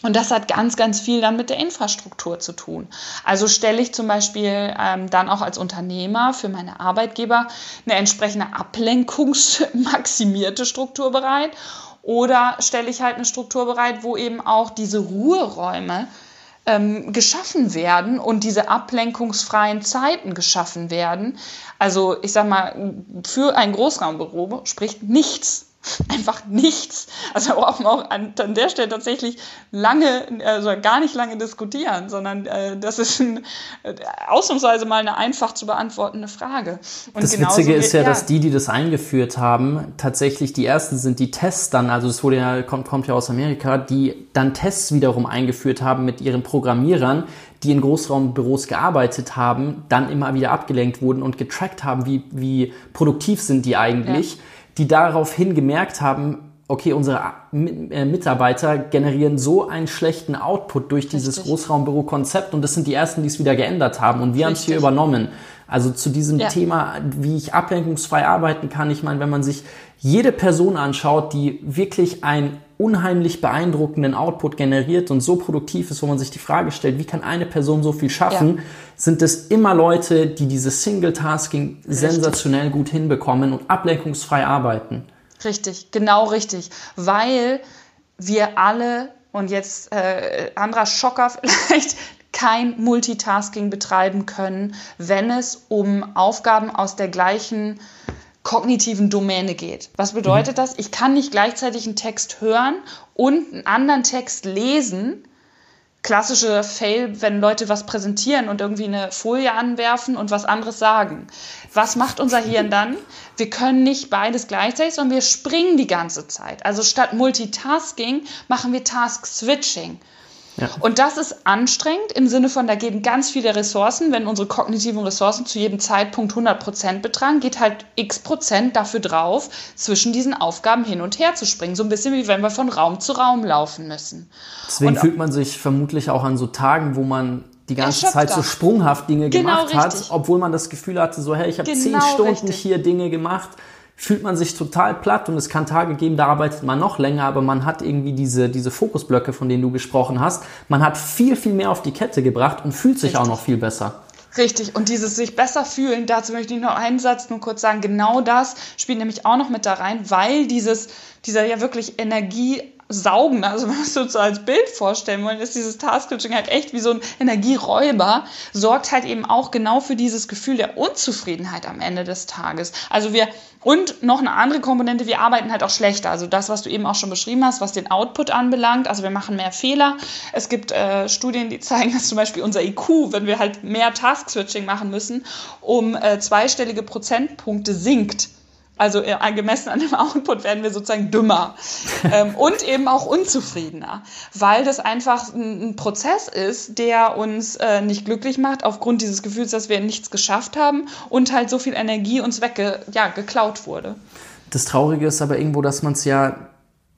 Und das hat ganz, ganz viel dann mit der Infrastruktur zu tun. Also stelle ich zum Beispiel ähm, dann auch als Unternehmer für meine Arbeitgeber eine entsprechende ablenkungsmaximierte Struktur bereit oder stelle ich halt eine Struktur bereit, wo eben auch diese Ruheräume ähm, geschaffen werden und diese ablenkungsfreien Zeiten geschaffen werden. Also ich sage mal, für ein Großraumbüro spricht nichts einfach nichts. Also brauchen wir auch an, an, der Stelle tatsächlich lange, also gar nicht lange diskutieren, sondern äh, das ist ein, äh, ausnahmsweise mal eine einfach zu beantwortende Frage. Und das Witzige ist ja, ja, dass die, die das eingeführt haben, tatsächlich die ersten sind, die Tests dann, also es wurde ja, kommt, kommt ja aus Amerika, die dann Tests wiederum eingeführt haben mit ihren Programmierern, die in Großraumbüros gearbeitet haben, dann immer wieder abgelenkt wurden und getrackt haben, wie, wie produktiv sind die eigentlich. Ja die daraufhin gemerkt haben, okay, unsere äh, Mitarbeiter generieren so einen schlechten Output durch dieses Großraumbüro-Konzept und das sind die ersten, die es wieder geändert haben und wir haben es hier übernommen. Also zu diesem ja. Thema, wie ich ablenkungsfrei arbeiten kann. Ich meine, wenn man sich jede Person anschaut, die wirklich einen unheimlich beeindruckenden Output generiert und so produktiv ist, wo man sich die Frage stellt, wie kann eine Person so viel schaffen, ja. sind es immer Leute, die dieses Single-Tasking sensationell gut hinbekommen und ablenkungsfrei arbeiten. Richtig, genau richtig. Weil wir alle, und jetzt äh, anderer Schocker vielleicht, kein Multitasking betreiben können, wenn es um Aufgaben aus der gleichen kognitiven Domäne geht. Was bedeutet mhm. das? Ich kann nicht gleichzeitig einen Text hören und einen anderen Text lesen. Klassische Fail, wenn Leute was präsentieren und irgendwie eine Folie anwerfen und was anderes sagen. Was macht unser Hirn dann? Wir können nicht beides gleichzeitig, sondern wir springen die ganze Zeit. Also statt Multitasking machen wir Task-Switching. Ja. Und das ist anstrengend im Sinne von, da gehen ganz viele Ressourcen. Wenn unsere kognitiven Ressourcen zu jedem Zeitpunkt 100 Prozent betragen, geht halt x Prozent dafür drauf, zwischen diesen Aufgaben hin und her zu springen. So ein bisschen wie wenn wir von Raum zu Raum laufen müssen. Deswegen und, fühlt man sich vermutlich auch an so Tagen, wo man die ganze Zeit so sprunghaft Dinge genau gemacht richtig. hat, obwohl man das Gefühl hatte, so hey, ich habe genau zehn Stunden richtig. hier Dinge gemacht fühlt man sich total platt und es kann Tage geben, da arbeitet man noch länger, aber man hat irgendwie diese, diese Fokusblöcke, von denen du gesprochen hast. Man hat viel, viel mehr auf die Kette gebracht und fühlt sich Richtig. auch noch viel besser. Richtig, und dieses sich besser fühlen, dazu möchte ich noch einen Satz nur kurz sagen, genau das spielt nämlich auch noch mit da rein, weil dieses, dieser ja wirklich Energie saugen. Also wenn wir es so als Bild vorstellen wollen, ist dieses Task-Switching halt echt wie so ein Energieräuber, sorgt halt eben auch genau für dieses Gefühl der Unzufriedenheit am Ende des Tages. Also wir, und noch eine andere Komponente, wir arbeiten halt auch schlechter. Also das, was du eben auch schon beschrieben hast, was den Output anbelangt. Also wir machen mehr Fehler. Es gibt äh, Studien, die zeigen, dass zum Beispiel unser IQ, wenn wir halt mehr Task-Switching machen müssen, um äh, zweistellige Prozentpunkte sinkt. Also äh, gemessen an dem Output werden wir sozusagen dümmer ähm, und eben auch unzufriedener, weil das einfach ein, ein Prozess ist, der uns äh, nicht glücklich macht aufgrund dieses Gefühls, dass wir nichts geschafft haben und halt so viel Energie uns wegge ja, wurde. Das Traurige ist aber irgendwo, dass man es ja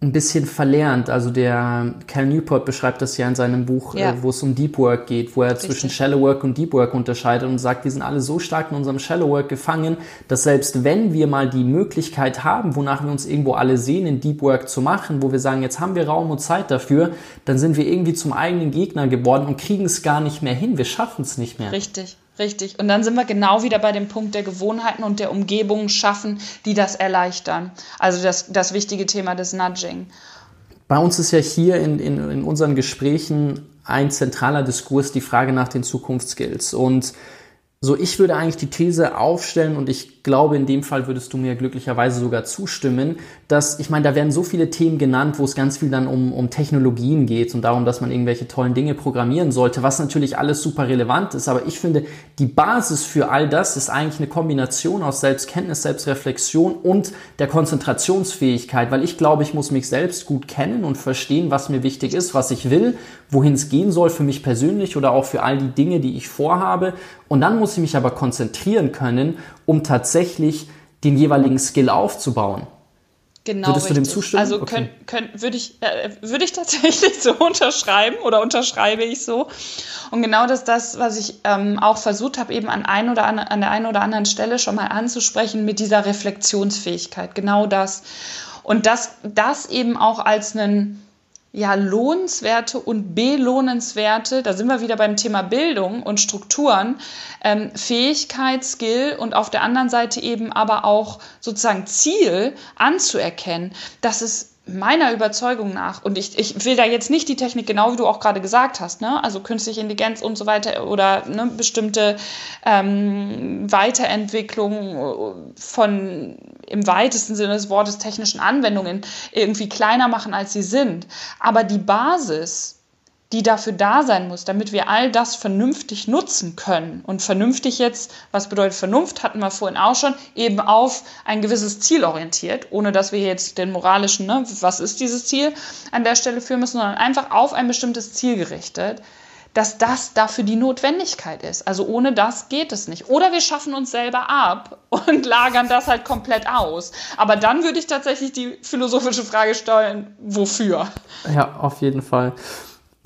ein bisschen verlernt. Also der Cal Newport beschreibt das ja in seinem Buch, ja. äh, wo es um Deep Work geht, wo er Richtig. zwischen Shallow Work und Deep Work unterscheidet und sagt, wir sind alle so stark in unserem Shallow Work gefangen, dass selbst wenn wir mal die Möglichkeit haben, wonach wir uns irgendwo alle sehen, in Deep Work zu machen, wo wir sagen, jetzt haben wir Raum und Zeit dafür, dann sind wir irgendwie zum eigenen Gegner geworden und kriegen es gar nicht mehr hin. Wir schaffen es nicht mehr. Richtig. Richtig. Und dann sind wir genau wieder bei dem Punkt der Gewohnheiten und der Umgebung schaffen, die das erleichtern. Also das, das wichtige Thema des Nudging. Bei uns ist ja hier in, in, in unseren Gesprächen ein zentraler Diskurs die Frage nach den Zukunftsskills. Und so, ich würde eigentlich die These aufstellen und ich glaube, in dem Fall würdest du mir glücklicherweise sogar zustimmen, dass, ich meine, da werden so viele Themen genannt, wo es ganz viel dann um, um Technologien geht und darum, dass man irgendwelche tollen Dinge programmieren sollte, was natürlich alles super relevant ist. Aber ich finde, die Basis für all das ist eigentlich eine Kombination aus Selbstkenntnis, Selbstreflexion und der Konzentrationsfähigkeit, weil ich glaube, ich muss mich selbst gut kennen und verstehen, was mir wichtig ist, was ich will, wohin es gehen soll für mich persönlich oder auch für all die Dinge, die ich vorhabe und dann muss ich mich aber konzentrieren können, um tatsächlich den jeweiligen Skill aufzubauen. Genau. Würdest richtig. du dem zustimmen? Also okay. könnt, könnt, würde ich, äh, würd ich tatsächlich so unterschreiben oder unterschreibe ich so. Und genau das das, was ich ähm, auch versucht habe, eben an, ein oder an, an der einen oder anderen Stelle schon mal anzusprechen mit dieser Reflexionsfähigkeit. Genau das. Und das, das eben auch als einen ja, lohnenswerte und belohnenswerte, da sind wir wieder beim Thema Bildung und Strukturen, ähm, Fähigkeit, Skill und auf der anderen Seite eben aber auch sozusagen Ziel anzuerkennen, dass es meiner Überzeugung nach, und ich, ich will da jetzt nicht die Technik, genau wie du auch gerade gesagt hast, ne? also künstliche Intelligenz und so weiter oder ne, bestimmte ähm, Weiterentwicklung von im weitesten Sinne des Wortes technischen Anwendungen irgendwie kleiner machen, als sie sind. Aber die Basis, die dafür da sein muss, damit wir all das vernünftig nutzen können. Und vernünftig jetzt, was bedeutet Vernunft, hatten wir vorhin auch schon, eben auf ein gewisses Ziel orientiert, ohne dass wir jetzt den moralischen, ne, was ist dieses Ziel, an der Stelle führen müssen, sondern einfach auf ein bestimmtes Ziel gerichtet, dass das dafür die Notwendigkeit ist. Also ohne das geht es nicht. Oder wir schaffen uns selber ab und lagern das halt komplett aus. Aber dann würde ich tatsächlich die philosophische Frage stellen, wofür? Ja, auf jeden Fall.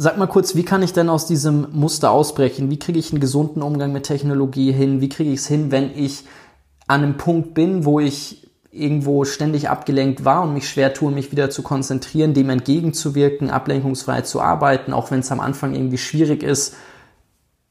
Sag mal kurz, wie kann ich denn aus diesem Muster ausbrechen? Wie kriege ich einen gesunden Umgang mit Technologie hin? Wie kriege ich es hin, wenn ich an einem Punkt bin, wo ich irgendwo ständig abgelenkt war und mich schwer tue, mich wieder zu konzentrieren, dem entgegenzuwirken, ablenkungsfrei zu arbeiten, auch wenn es am Anfang irgendwie schwierig ist,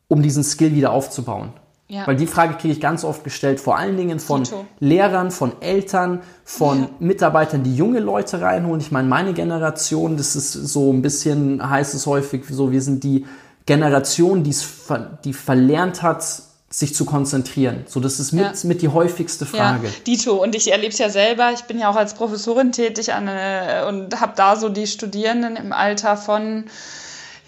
um diesen Skill wieder aufzubauen? Ja. Weil die Frage kriege ich ganz oft gestellt, vor allen Dingen von Tito. Lehrern, von Eltern, von ja. Mitarbeitern, die junge Leute reinholen. Ich meine, meine Generation, das ist so ein bisschen, heißt es häufig so, wir sind die Generation, die verlernt hat, sich zu konzentrieren. So, das ist mit, ja. mit die häufigste Frage. Ja, Dito. Und ich erlebe es ja selber. Ich bin ja auch als Professorin tätig an, äh, und habe da so die Studierenden im Alter von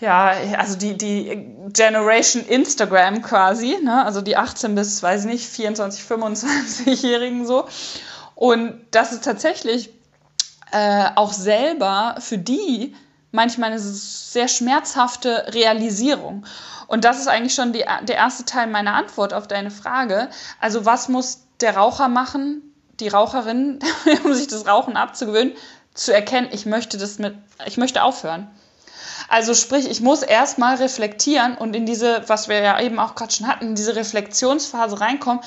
ja, also die, die Generation Instagram quasi, ne? also die 18 bis, weiß ich nicht, 24, 25-Jährigen so. Und das ist tatsächlich äh, auch selber für die manchmal eine sehr schmerzhafte Realisierung. Und das ist eigentlich schon die, der erste Teil meiner Antwort auf deine Frage. Also was muss der Raucher machen, die Raucherin, um sich das Rauchen abzugewöhnen, zu erkennen, ich möchte das mit, ich möchte aufhören. Also sprich, ich muss erstmal reflektieren und in diese, was wir ja eben auch gerade schon hatten, in diese Reflexionsphase reinkommen.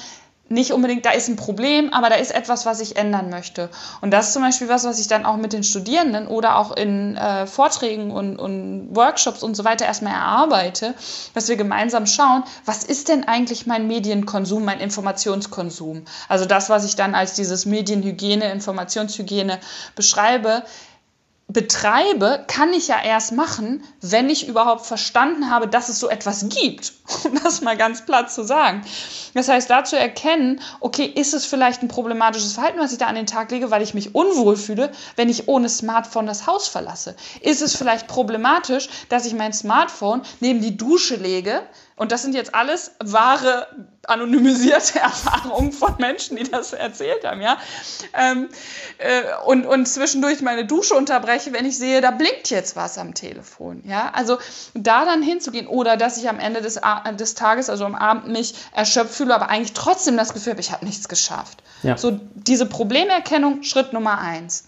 nicht unbedingt, da ist ein Problem, aber da ist etwas, was ich ändern möchte. Und das ist zum Beispiel was, was ich dann auch mit den Studierenden oder auch in äh, Vorträgen und, und Workshops und so weiter erstmal erarbeite, dass wir gemeinsam schauen, was ist denn eigentlich mein Medienkonsum, mein Informationskonsum? Also das, was ich dann als dieses Medienhygiene, Informationshygiene beschreibe, betreibe, kann ich ja erst machen, wenn ich überhaupt verstanden habe, dass es so etwas gibt. Um das mal ganz platt zu sagen. Das heißt, da zu erkennen, okay, ist es vielleicht ein problematisches Verhalten, was ich da an den Tag lege, weil ich mich unwohl fühle, wenn ich ohne Smartphone das Haus verlasse? Ist es vielleicht problematisch, dass ich mein Smartphone neben die Dusche lege, und das sind jetzt alles wahre, anonymisierte Erfahrungen von Menschen, die das erzählt haben, ja. Ähm, äh, und, und zwischendurch meine Dusche unterbreche, wenn ich sehe, da blinkt jetzt was am Telefon, ja. Also da dann hinzugehen oder dass ich am Ende des, des Tages, also am Abend, mich erschöpft fühle, aber eigentlich trotzdem das Gefühl habe, ich habe nichts geschafft. Ja. So diese Problemerkennung, Schritt Nummer eins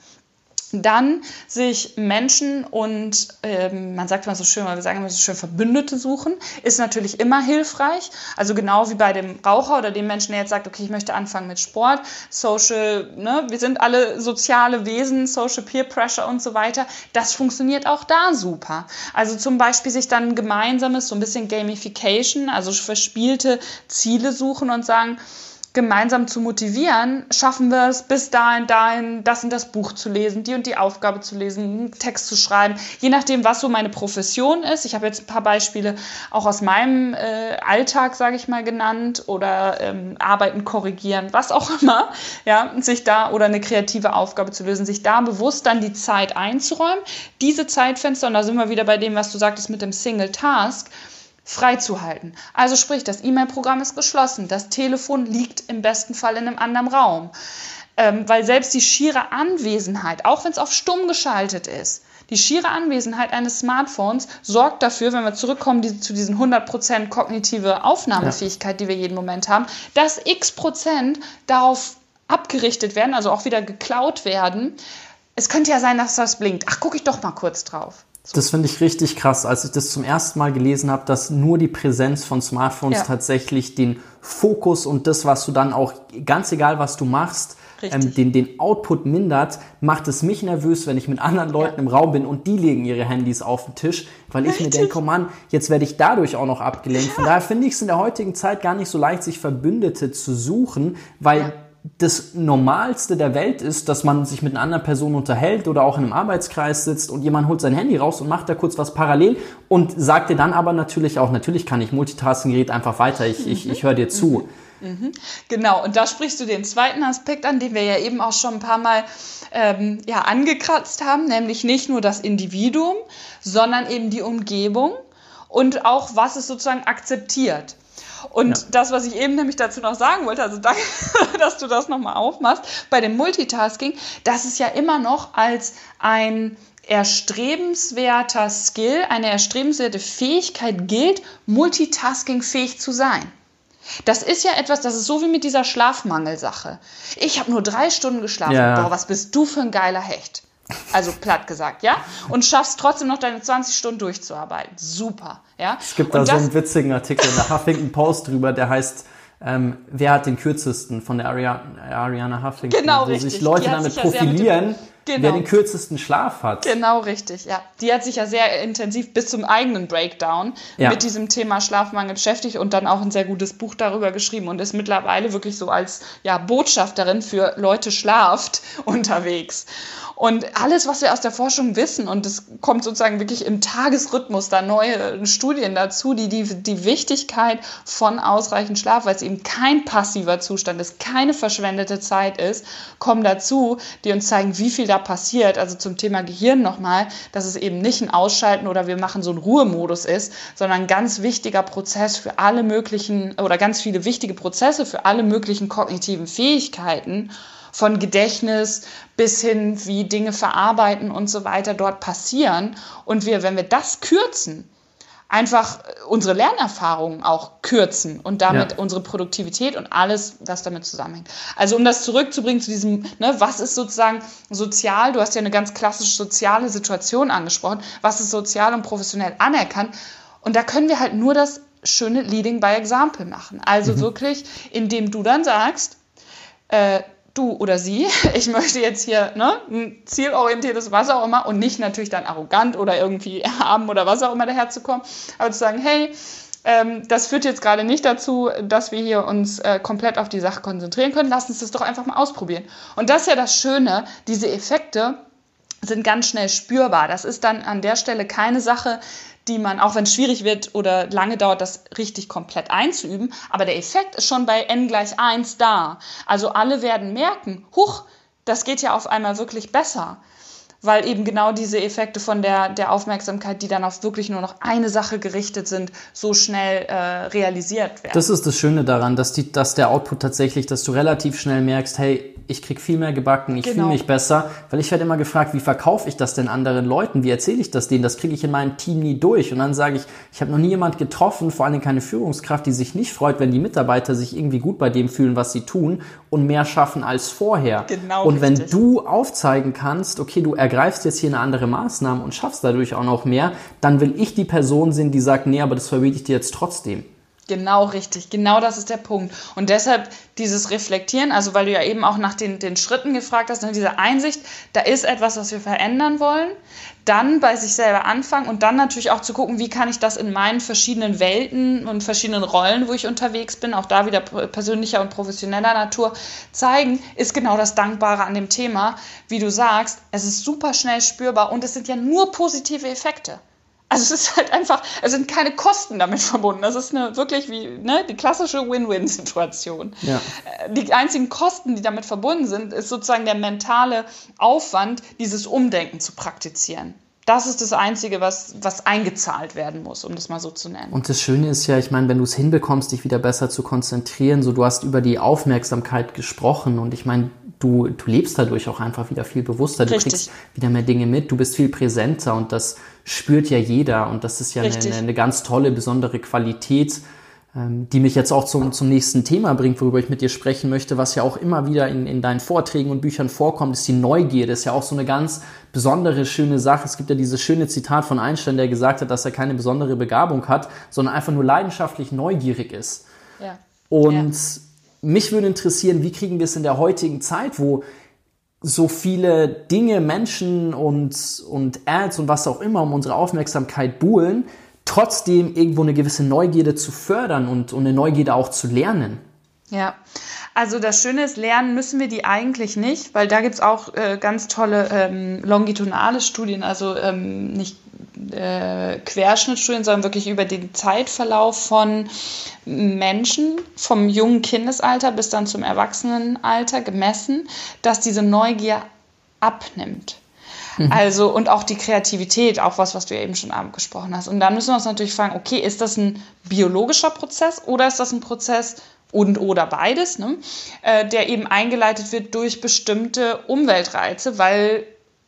dann sich Menschen und ähm, man sagt immer so schön, wir sagen immer so schön Verbündete suchen, ist natürlich immer hilfreich. Also genau wie bei dem Raucher oder dem Menschen, der jetzt sagt, okay, ich möchte anfangen mit Sport, Social, ne, wir sind alle soziale Wesen, Social Peer Pressure und so weiter. Das funktioniert auch da super. Also zum Beispiel sich dann gemeinsames, so ein bisschen Gamification, also verspielte Ziele suchen und sagen, gemeinsam zu motivieren, schaffen wir es bis dahin, dahin, das und das Buch zu lesen, die und die Aufgabe zu lesen, einen Text zu schreiben, je nachdem, was so meine Profession ist. Ich habe jetzt ein paar Beispiele auch aus meinem äh, Alltag, sage ich mal, genannt oder ähm, Arbeiten korrigieren, was auch immer, ja, sich da oder eine kreative Aufgabe zu lösen, sich da bewusst dann die Zeit einzuräumen, diese Zeitfenster, und da sind wir wieder bei dem, was du sagtest mit dem Single Task, freizuhalten. Also sprich, das E-Mail-Programm ist geschlossen, das Telefon liegt im besten Fall in einem anderen Raum. Ähm, weil selbst die schiere Anwesenheit, auch wenn es auf stumm geschaltet ist, die schiere Anwesenheit eines Smartphones sorgt dafür, wenn wir zurückkommen die, zu diesen 100% kognitive Aufnahmefähigkeit, die wir jeden Moment haben, dass x Prozent darauf abgerichtet werden, also auch wieder geklaut werden. Es könnte ja sein, dass das blinkt. Ach, gucke ich doch mal kurz drauf. Das finde ich richtig krass, als ich das zum ersten Mal gelesen habe, dass nur die Präsenz von Smartphones ja. tatsächlich den Fokus und das, was du dann auch, ganz egal was du machst, ähm, den, den Output mindert, macht es mich nervös, wenn ich mit anderen Leuten ja. im Raum bin und die legen ihre Handys auf den Tisch, weil ich Richtig. mir denke, oh Mann, jetzt werde ich dadurch auch noch abgelenkt. Von daher finde ich es in der heutigen Zeit gar nicht so leicht, sich Verbündete zu suchen, weil ja das Normalste der Welt ist, dass man sich mit einer anderen Person unterhält oder auch in einem Arbeitskreis sitzt und jemand holt sein Handy raus und macht da kurz was parallel und sagt dir dann aber natürlich auch, natürlich kann ich Multitasking-Gerät einfach weiter, ich, ich, ich höre dir zu. Mhm. mhm. Genau, und da sprichst du den zweiten Aspekt an, den wir ja eben auch schon ein paar Mal ähm, ja, angekratzt haben, nämlich nicht nur das Individuum, sondern eben die Umgebung und auch, was es sozusagen akzeptiert. Und ja. das, was ich eben nämlich dazu noch sagen wollte, also danke, dass du das nochmal aufmachst, bei dem Multitasking, das ist ja immer noch als ein erstrebenswerter Skill, eine erstrebenswerte Fähigkeit gilt, multitaskingfähig zu sein. Das ist ja etwas, das ist so wie mit dieser Schlafmangelsache. Ich habe nur drei Stunden geschlafen. Ja. Boah, was bist du für ein geiler Hecht? Also platt gesagt, ja? Und schaffst trotzdem noch deine 20 Stunden durchzuarbeiten. Super, ja? Es gibt da so einen witzigen Artikel in der Huffington Post drüber, der heißt ähm, wer hat den kürzesten von der Ari Ariana Huffington, genau, wo richtig. sich Leute damit profilieren, genau. wer den kürzesten Schlaf hat. Genau, richtig, ja. Die hat sich ja sehr intensiv bis zum eigenen Breakdown ja. mit diesem Thema Schlafmangel beschäftigt und dann auch ein sehr gutes Buch darüber geschrieben und ist mittlerweile wirklich so als ja, Botschafterin für Leute schlaft unterwegs. Und alles, was wir aus der Forschung wissen, und es kommt sozusagen wirklich im Tagesrhythmus da neue Studien dazu, die die, die Wichtigkeit von ausreichend Schlaf, weil es eben kein passiver Zustand ist, keine verschwendete Zeit ist, kommen dazu, die uns zeigen, wie viel da passiert. Also zum Thema Gehirn nochmal, dass es eben nicht ein Ausschalten oder wir machen so einen Ruhemodus ist, sondern ein ganz wichtiger Prozess für alle möglichen oder ganz viele wichtige Prozesse für alle möglichen kognitiven Fähigkeiten von Gedächtnis bis hin, wie Dinge verarbeiten und so weiter dort passieren. Und wir, wenn wir das kürzen, einfach unsere Lernerfahrungen auch kürzen und damit ja. unsere Produktivität und alles, was damit zusammenhängt. Also um das zurückzubringen zu diesem, ne, was ist sozusagen sozial, du hast ja eine ganz klassische soziale Situation angesprochen, was ist sozial und professionell anerkannt. Und da können wir halt nur das schöne Leading by Example machen. Also mhm. wirklich, indem du dann sagst, äh, du oder sie, ich möchte jetzt hier ne, ein zielorientiertes, was auch immer, und nicht natürlich dann arrogant oder irgendwie haben oder was auch immer daherzukommen, aber zu sagen, hey, ähm, das führt jetzt gerade nicht dazu, dass wir hier uns äh, komplett auf die Sache konzentrieren können. Lass uns das doch einfach mal ausprobieren. Und das ist ja das Schöne, diese Effekte sind ganz schnell spürbar. Das ist dann an der Stelle keine Sache, die man, auch wenn es schwierig wird oder lange dauert, das richtig komplett einzuüben, aber der Effekt ist schon bei n gleich 1 da. Also alle werden merken, huch, das geht ja auf einmal wirklich besser weil eben genau diese Effekte von der, der Aufmerksamkeit, die dann auf wirklich nur noch eine Sache gerichtet sind, so schnell äh, realisiert werden. Das ist das Schöne daran, dass, die, dass der Output tatsächlich, dass du relativ schnell merkst, hey, ich krieg viel mehr gebacken, ich genau. fühle mich besser, weil ich werde immer gefragt, wie verkaufe ich das denn anderen Leuten, wie erzähle ich das denen, das kriege ich in meinem Team nie durch und dann sage ich, ich habe noch nie jemand getroffen, vor allem keine Führungskraft, die sich nicht freut, wenn die Mitarbeiter sich irgendwie gut bei dem fühlen, was sie tun und mehr schaffen als vorher. Genau und wenn richtig. du aufzeigen kannst, okay, du ergreifst jetzt hier eine andere Maßnahme und schaffst dadurch auch noch mehr, dann will ich die Person sein, die sagt, nee, aber das verbiete ich dir jetzt trotzdem. Genau richtig, genau das ist der Punkt. Und deshalb dieses Reflektieren, also weil du ja eben auch nach den, den Schritten gefragt hast, ne, diese Einsicht, da ist etwas, was wir verändern wollen, dann bei sich selber anfangen und dann natürlich auch zu gucken, wie kann ich das in meinen verschiedenen Welten und verschiedenen Rollen, wo ich unterwegs bin, auch da wieder persönlicher und professioneller Natur zeigen, ist genau das Dankbare an dem Thema. Wie du sagst, es ist super schnell spürbar und es sind ja nur positive Effekte. Also es ist halt einfach, es sind keine Kosten damit verbunden. Das ist eine wirklich wie ne, die klassische Win-Win-Situation. Ja. Äh, die einzigen Kosten, die damit verbunden sind, ist sozusagen der mentale Aufwand, dieses Umdenken zu praktizieren. Das ist das Einzige, was, was eingezahlt werden muss, um das mal so zu nennen. Und das Schöne ist ja, ich meine, wenn du es hinbekommst, dich wieder besser zu konzentrieren, so du hast über die Aufmerksamkeit gesprochen und ich meine, du, du lebst dadurch auch einfach wieder viel bewusster, du Richtig. kriegst wieder mehr Dinge mit, du bist viel präsenter und das spürt ja jeder und das ist ja eine, eine, ganz tolle, besondere Qualität, ähm, die mich jetzt auch zum, zum nächsten Thema bringt, worüber ich mit dir sprechen möchte, was ja auch immer wieder in, in deinen Vorträgen und Büchern vorkommt, ist die Neugierde. Das ist ja auch so eine ganz besondere, schöne Sache. Es gibt ja dieses schöne Zitat von Einstein, der gesagt hat, dass er keine besondere Begabung hat, sondern einfach nur leidenschaftlich neugierig ist. Ja. Und ja mich würde interessieren, wie kriegen wir es in der heutigen Zeit, wo so viele Dinge, Menschen und, und Ads und was auch immer um unsere Aufmerksamkeit buhlen, trotzdem irgendwo eine gewisse Neugierde zu fördern und, und eine Neugierde auch zu lernen. Ja, also das Schöne ist, lernen müssen wir die eigentlich nicht, weil da gibt es auch äh, ganz tolle ähm, longitudinale Studien, also ähm, nicht äh, Querschnittstudien, sondern wirklich über den Zeitverlauf von Menschen vom jungen Kindesalter bis dann zum Erwachsenenalter gemessen, dass diese Neugier abnimmt. Mhm. Also, und auch die Kreativität, auch was, was du ja eben schon angesprochen hast. Und dann müssen wir uns natürlich fragen, okay, ist das ein biologischer Prozess oder ist das ein Prozess und oder beides, ne? äh, der eben eingeleitet wird durch bestimmte Umweltreize, weil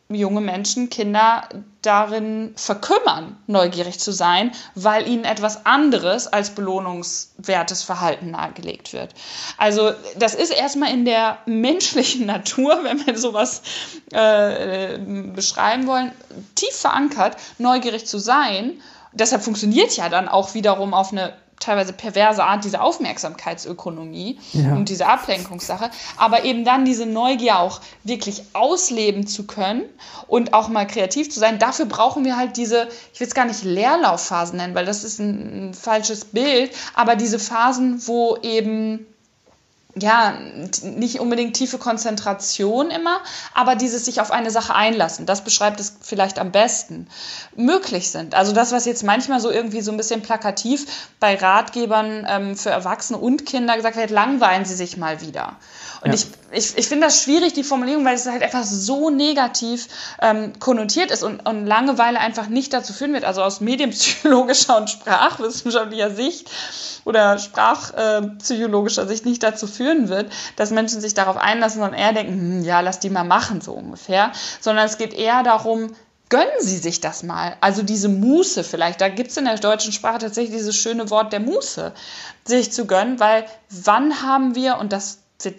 junge Menschen, Kinder darin verkümmern, neugierig zu sein, weil ihnen etwas anderes als belohnungswertes Verhalten nahegelegt wird. Also das ist erstmal in der menschlichen Natur, wenn wir sowas äh, beschreiben wollen, tief verankert, neugierig zu sein. Deshalb funktioniert ja dann auch wiederum auf eine teilweise perverse Art, diese Aufmerksamkeitsökonomie ja. und diese Ablenkungssache, aber eben dann diese Neugier auch wirklich ausleben zu können und auch mal kreativ zu sein. Dafür brauchen wir halt diese, ich will es gar nicht Leerlaufphasen nennen, weil das ist ein, ein falsches Bild, aber diese Phasen, wo eben ja, nicht unbedingt tiefe Konzentration immer, aber dieses sich auf eine Sache einlassen, das beschreibt es vielleicht am besten, möglich sind. Also das, was jetzt manchmal so irgendwie so ein bisschen plakativ bei Ratgebern ähm, für Erwachsene und Kinder gesagt wird, langweilen sie sich mal wieder. Und ja. ich, ich, ich finde das schwierig, die Formulierung, weil es halt einfach so negativ ähm, konnotiert ist und, und Langeweile einfach nicht dazu führen wird, also aus medienpsychologischer und sprachwissenschaftlicher Sicht oder sprachpsychologischer Sicht nicht dazu führen wird, dass Menschen sich darauf einlassen und eher denken, hm, ja, lass die mal machen, so ungefähr. Sondern es geht eher darum, gönnen Sie sich das mal. Also diese Muße vielleicht, da gibt es in der deutschen Sprache tatsächlich dieses schöne Wort der Muße, sich zu gönnen, weil wann haben wir, und das wird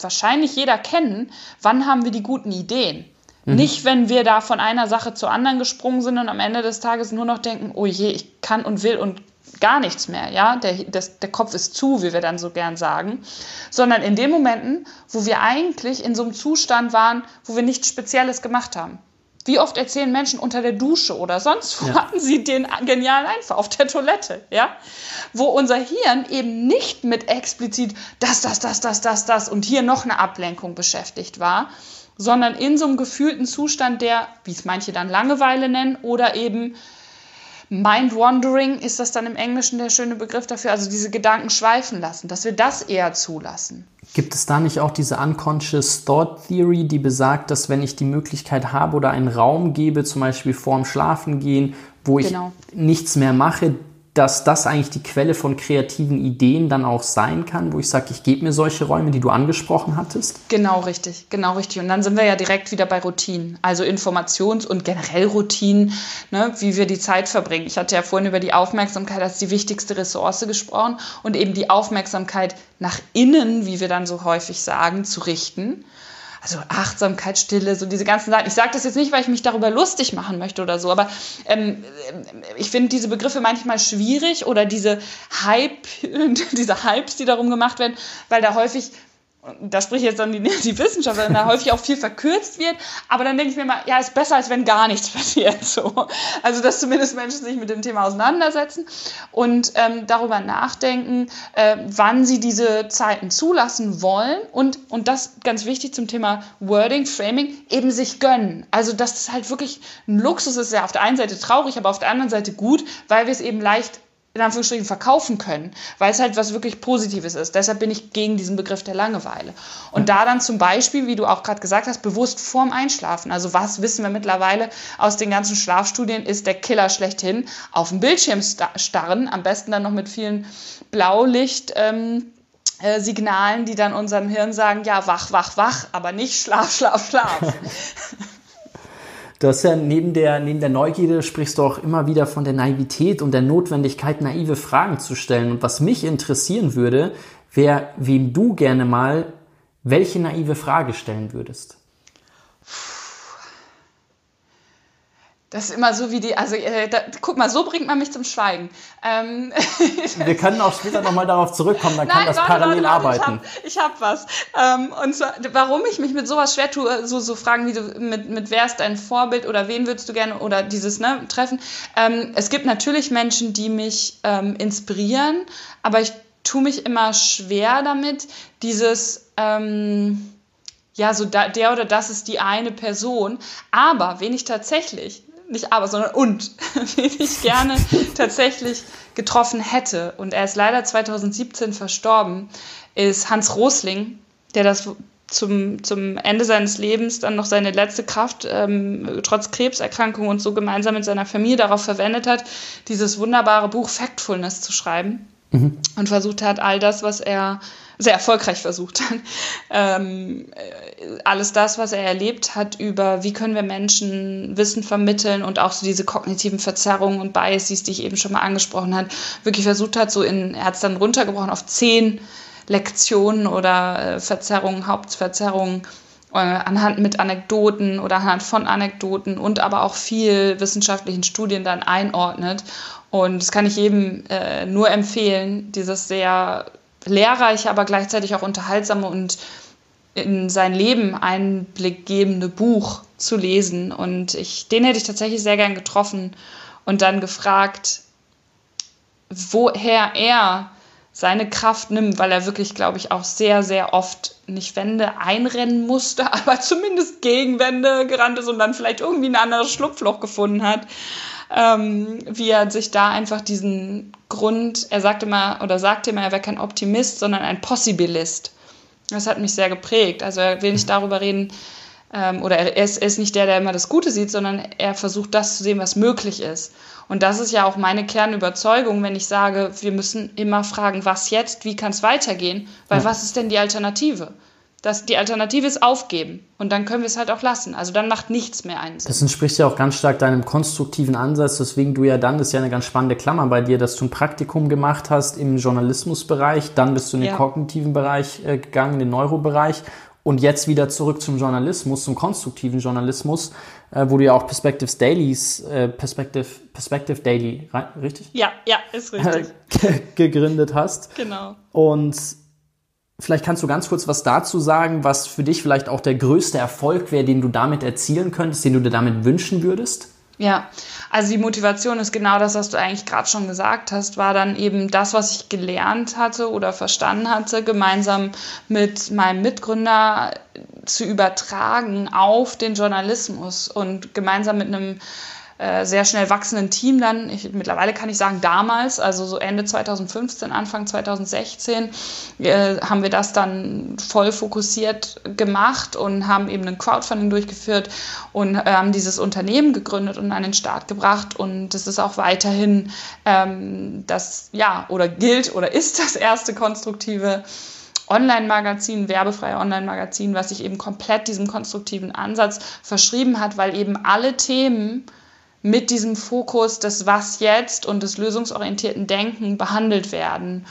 wahrscheinlich jeder kennen, wann haben wir die guten Ideen? Mhm. Nicht, wenn wir da von einer Sache zur anderen gesprungen sind und am Ende des Tages nur noch denken, oh je, ich kann und will und gar nichts mehr, ja, der, das, der Kopf ist zu, wie wir dann so gern sagen, sondern in den Momenten, wo wir eigentlich in so einem Zustand waren, wo wir nichts Spezielles gemacht haben. Wie oft erzählen Menschen unter der Dusche oder sonst wo ja. hatten sie den genialen Einfall auf der Toilette, ja? Wo unser Hirn eben nicht mit explizit das, das, das, das, das, das und hier noch eine Ablenkung beschäftigt war, sondern in so einem gefühlten Zustand, der, wie es manche dann Langeweile nennen, oder eben Mind-Wandering ist das dann im Englischen der schöne Begriff dafür, also diese Gedanken schweifen lassen, dass wir das eher zulassen. Gibt es da nicht auch diese Unconscious Thought Theory, die besagt, dass wenn ich die Möglichkeit habe oder einen Raum gebe, zum Beispiel vorm Schlafengehen, wo ich genau. nichts mehr mache, dass das eigentlich die Quelle von kreativen Ideen dann auch sein kann, wo ich sage, ich gebe mir solche Räume, die du angesprochen hattest? Genau richtig, genau richtig. Und dann sind wir ja direkt wieder bei Routinen, also Informations- und generell Routinen, ne, wie wir die Zeit verbringen. Ich hatte ja vorhin über die Aufmerksamkeit als die wichtigste Ressource gesprochen und eben die Aufmerksamkeit nach innen, wie wir dann so häufig sagen, zu richten also Achtsamkeit, Stille, so diese ganzen Sachen. Ich sage das jetzt nicht, weil ich mich darüber lustig machen möchte oder so, aber ähm, ich finde diese Begriffe manchmal schwierig oder diese Hype, diese Hypes, die darum gemacht werden, weil da häufig da spricht jetzt dann die, die Wissenschaft, weil da häufig auch viel verkürzt wird, aber dann denke ich mir mal, ja, ist besser, als wenn gar nichts passiert. So. Also, dass zumindest Menschen sich mit dem Thema auseinandersetzen und ähm, darüber nachdenken, äh, wann sie diese Zeiten zulassen wollen und, und das ganz wichtig zum Thema Wording, Framing, eben sich gönnen. Also, dass das halt wirklich ein Luxus ist, ja auf der einen Seite traurig, aber auf der anderen Seite gut, weil wir es eben leicht in Anführungsstrichen verkaufen können, weil es halt was wirklich Positives ist. Deshalb bin ich gegen diesen Begriff der Langeweile. Und da dann zum Beispiel, wie du auch gerade gesagt hast, bewusst vorm Einschlafen. Also was wissen wir mittlerweile aus den ganzen Schlafstudien, ist der Killer schlechthin. Auf dem Bildschirm starren, am besten dann noch mit vielen Blaulicht. Ähm, äh, Signalen, die dann unserem Hirn sagen, ja, wach, wach, wach, aber nicht schlaf, schlaf, schlaf. Du hast ja neben der, neben der Neugierde sprichst du auch immer wieder von der Naivität und der Notwendigkeit, naive Fragen zu stellen. Und was mich interessieren würde, wäre, wem du gerne mal welche naive Frage stellen würdest. Das ist immer so wie die, also äh, da, guck mal, so bringt man mich zum Schweigen. Ähm, Wir können auch später nochmal darauf zurückkommen, dann Nein, kann das warte, parallel warte, warte, arbeiten. Ich habe hab was. Ähm, und zwar, warum ich mich mit sowas schwer tue, so, so Fragen wie du, mit, mit wer ist dein Vorbild oder wen würdest du gerne oder dieses ne, Treffen. Ähm, es gibt natürlich Menschen, die mich ähm, inspirieren, aber ich tue mich immer schwer damit, dieses... Ähm, ja, so da, der oder das ist die eine Person. Aber wen ich tatsächlich nicht aber, sondern und, den ich gerne tatsächlich getroffen hätte. Und er ist leider 2017 verstorben, ist Hans Rosling, der das zum, zum Ende seines Lebens dann noch seine letzte Kraft, ähm, trotz Krebserkrankung und so gemeinsam mit seiner Familie darauf verwendet hat, dieses wunderbare Buch Factfulness zu schreiben. Mhm. Und versucht hat, all das, was er sehr erfolgreich versucht hat. Ähm, alles das, was er erlebt hat über, wie können wir Menschen Wissen vermitteln und auch so diese kognitiven Verzerrungen und Biases, die ich eben schon mal angesprochen habe, wirklich versucht hat, so in, er hat es dann runtergebrochen auf zehn Lektionen oder äh, Verzerrungen, Hauptverzerrungen äh, anhand mit Anekdoten oder anhand von Anekdoten und aber auch viel wissenschaftlichen Studien dann einordnet. Und das kann ich jedem äh, nur empfehlen, dieses sehr lehrreiche, aber gleichzeitig auch unterhaltsame und in sein Leben Einblick gebende Buch zu lesen. Und ich, den hätte ich tatsächlich sehr gern getroffen und dann gefragt, woher er seine Kraft nimmt, weil er wirklich, glaube ich, auch sehr, sehr oft nicht Wände einrennen musste, aber zumindest gegen Wände gerannt ist und dann vielleicht irgendwie ein anderes Schlupfloch gefunden hat ähm, wie er sich da einfach diesen Grund, er sagte mal oder sagte immer, er wäre kein Optimist, sondern ein Possibilist. Das hat mich sehr geprägt. Also er will nicht darüber reden, ähm, oder er ist, er ist nicht der, der immer das Gute sieht, sondern er versucht das zu sehen, was möglich ist. Und das ist ja auch meine Kernüberzeugung, wenn ich sage, wir müssen immer fragen, was jetzt, wie kann es weitergehen, weil ja. was ist denn die Alternative? Dass die Alternative ist aufgeben. Und dann können wir es halt auch lassen. Also dann macht nichts mehr einen Sinn. Das entspricht ja auch ganz stark deinem konstruktiven Ansatz, weswegen du ja dann, das ist ja eine ganz spannende Klammer bei dir, dass du ein Praktikum gemacht hast im Journalismusbereich, dann bist du in den ja. kognitiven Bereich äh, gegangen, in den Neurobereich Und jetzt wieder zurück zum Journalismus, zum konstruktiven Journalismus, äh, wo du ja auch Perspectives Dailies, äh, Perspective, Perspective Daily, richtig? Ja, ja, ist richtig. gegründet hast. Genau. Und vielleicht kannst du ganz kurz was dazu sagen, was für dich vielleicht auch der größte Erfolg wäre, den du damit erzielen könntest, den du dir damit wünschen würdest? Ja, also die Motivation ist genau das, was du eigentlich gerade schon gesagt hast, war dann eben das, was ich gelernt hatte oder verstanden hatte, gemeinsam mit meinem Mitgründer zu übertragen auf den Journalismus und gemeinsam mit einem äh, sehr schnell wachsenden Team dann, ich, mittlerweile kann ich sagen damals, also so Ende 2015, Anfang 2016, äh, haben wir das dann voll fokussiert gemacht und haben eben ein Crowdfunding durchgeführt und äh, haben dieses Unternehmen gegründet und an den Start gebracht. Und das ist auch weiterhin ähm, das, ja, oder gilt oder ist das erste konstruktive Online-Magazin, werbefreie Online-Magazin, was sich eben komplett diesem konstruktiven Ansatz verschrieben hat, weil eben alle Themen, mit diesem Fokus des Was jetzt und des lösungsorientierten Denken behandelt werden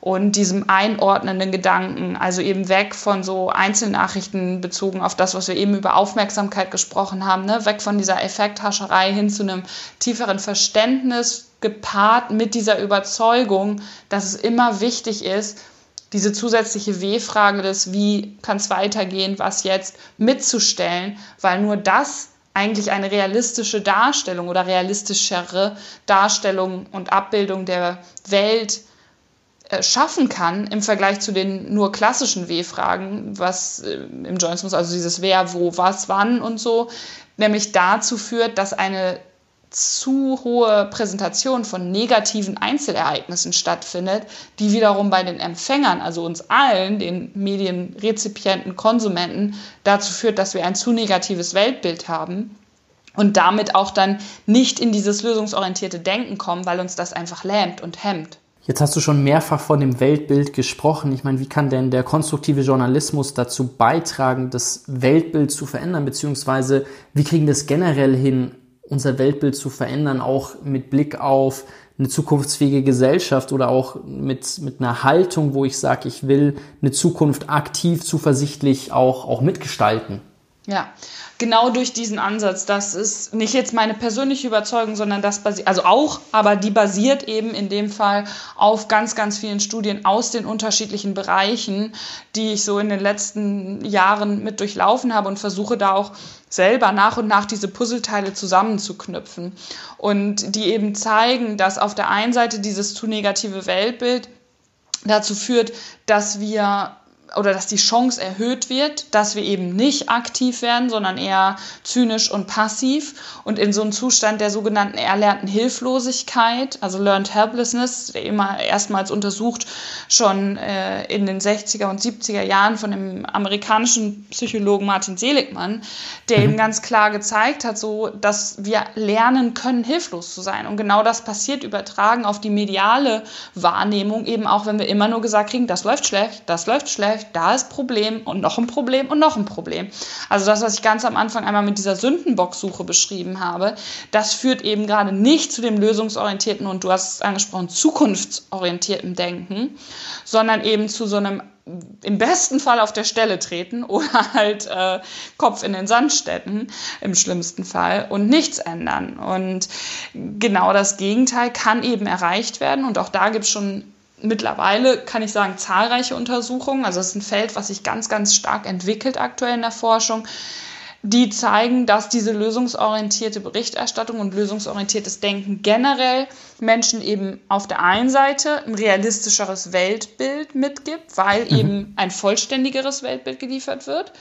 und diesem einordnenden Gedanken, also eben weg von so Einzelnachrichten bezogen auf das, was wir eben über Aufmerksamkeit gesprochen haben, ne? weg von dieser Effekthascherei hin zu einem tieferen Verständnis, gepaart mit dieser Überzeugung, dass es immer wichtig ist, diese zusätzliche W-Frage des Wie kann es weitergehen, was jetzt mitzustellen, weil nur das eigentlich eine realistische Darstellung oder realistischere Darstellung und Abbildung der Welt äh, schaffen kann im Vergleich zu den nur klassischen W-Fragen, was äh, im Journalismus, also dieses Wer, wo, was, wann und so, nämlich dazu führt, dass eine zu hohe Präsentation von negativen Einzelereignissen stattfindet, die wiederum bei den Empfängern, also uns allen, den Medienrezipienten, Konsumenten, dazu führt, dass wir ein zu negatives Weltbild haben und damit auch dann nicht in dieses lösungsorientierte Denken kommen, weil uns das einfach lähmt und hemmt. Jetzt hast du schon mehrfach von dem Weltbild gesprochen. Ich meine, wie kann denn der konstruktive Journalismus dazu beitragen, das Weltbild zu verändern, beziehungsweise wie kriegen wir es generell hin, unser Weltbild zu verändern, auch mit Blick auf eine zukunftsfähige Gesellschaft oder auch mit, mit einer Haltung, wo ich sage, ich will eine Zukunft aktiv, zuversichtlich auch, auch mitgestalten. Ja, genau durch diesen Ansatz. Das ist nicht jetzt meine persönliche Überzeugung, sondern das basiert, also auch, aber die basiert eben in dem Fall auf ganz, ganz vielen Studien aus den unterschiedlichen Bereichen, die ich so in den letzten Jahren mit durchlaufen habe und versuche da auch selber nach und nach diese Puzzleteile zusammenzuknüpfen. Und die eben zeigen, dass auf der einen Seite dieses zu negative Weltbild dazu führt, dass wir oder dass die Chance erhöht wird, dass wir eben nicht aktiv werden, sondern eher zynisch und passiv und in so einem Zustand der sogenannten erlernten Hilflosigkeit, also Learned Helplessness, der immer erstmals untersucht schon äh, in den 60er und 70er Jahren von dem amerikanischen Psychologen Martin Seligmann, der mhm. eben ganz klar gezeigt hat, so dass wir lernen können, hilflos zu sein und genau das passiert übertragen auf die mediale Wahrnehmung eben auch, wenn wir immer nur gesagt kriegen, das läuft schlecht, das läuft schlecht läuft, da ist Problem und noch ein Problem und noch ein Problem. Also das, was ich ganz am Anfang einmal mit dieser Sündenbocksuche beschrieben habe, das führt eben gerade nicht zu dem lösungsorientierten und du hast es angesprochen, zukunftsorientierten Denken, sondern eben zu so einem im besten Fall auf der Stelle treten oder halt äh, Kopf in den Sand stecken, im schlimmsten Fall, und nichts ändern. Und genau das Gegenteil kann eben erreicht werden. Und auch da gibt es schon mittlerweile, kann ich sagen, zahlreiche Untersuchungen. Also es ist ein Feld, was sich ganz, ganz stark entwickelt aktuell in der Forschung, die zeigen, dass diese lösungsorientierte Berichterstattung und lösungsorientiertes Denken generell Menschen eben auf der einen Seite ein realistischeres Weltbild mitgibt, weil mhm. eben ein vollständigeres Weltbild geliefert wird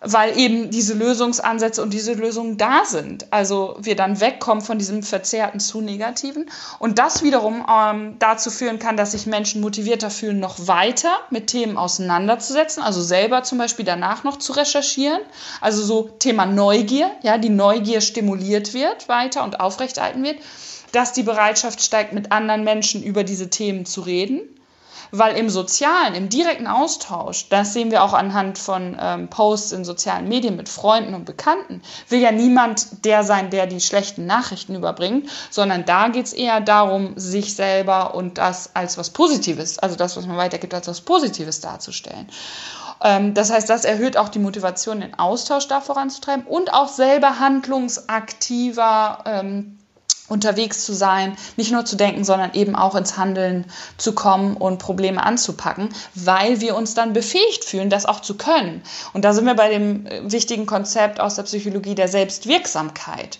weil eben diese Lösungsansätze und diese Lösungen da sind. Also wir dann wegkommen von diesem verzerrten zu negativen und das wiederum ähm, dazu führen kann, dass sich Menschen motivierter fühlen, noch weiter mit Themen auseinanderzusetzen, also selber zum Beispiel danach noch zu recherchieren. Also so Thema Neugier, ja, die Neugier stimuliert wird weiter und aufrechterhalten wird, dass die Bereitschaft steigt, mit anderen Menschen über diese Themen zu reden Weil im sozialen, im direkten Austausch, das sehen wir auch anhand von ähm, Posts in sozialen Medien mit Freunden und Bekannten, will ja niemand der sein, der die schlechten Nachrichten überbringt, sondern da geht es eher darum, sich selber und das als was Positives, also das, was man weitergibt, als was Positives darzustellen. Ähm, das heißt, das erhöht auch die Motivation, den Austausch da voranzutreiben und auch selber handlungsaktiver ähm, unterwegs zu sein, nicht nur zu denken, sondern eben auch ins Handeln zu kommen und Probleme anzupacken, weil wir uns dann befähigt fühlen, das auch zu können. Und da sind wir bei dem äh, wichtigen Konzept aus der Psychologie der Selbstwirksamkeit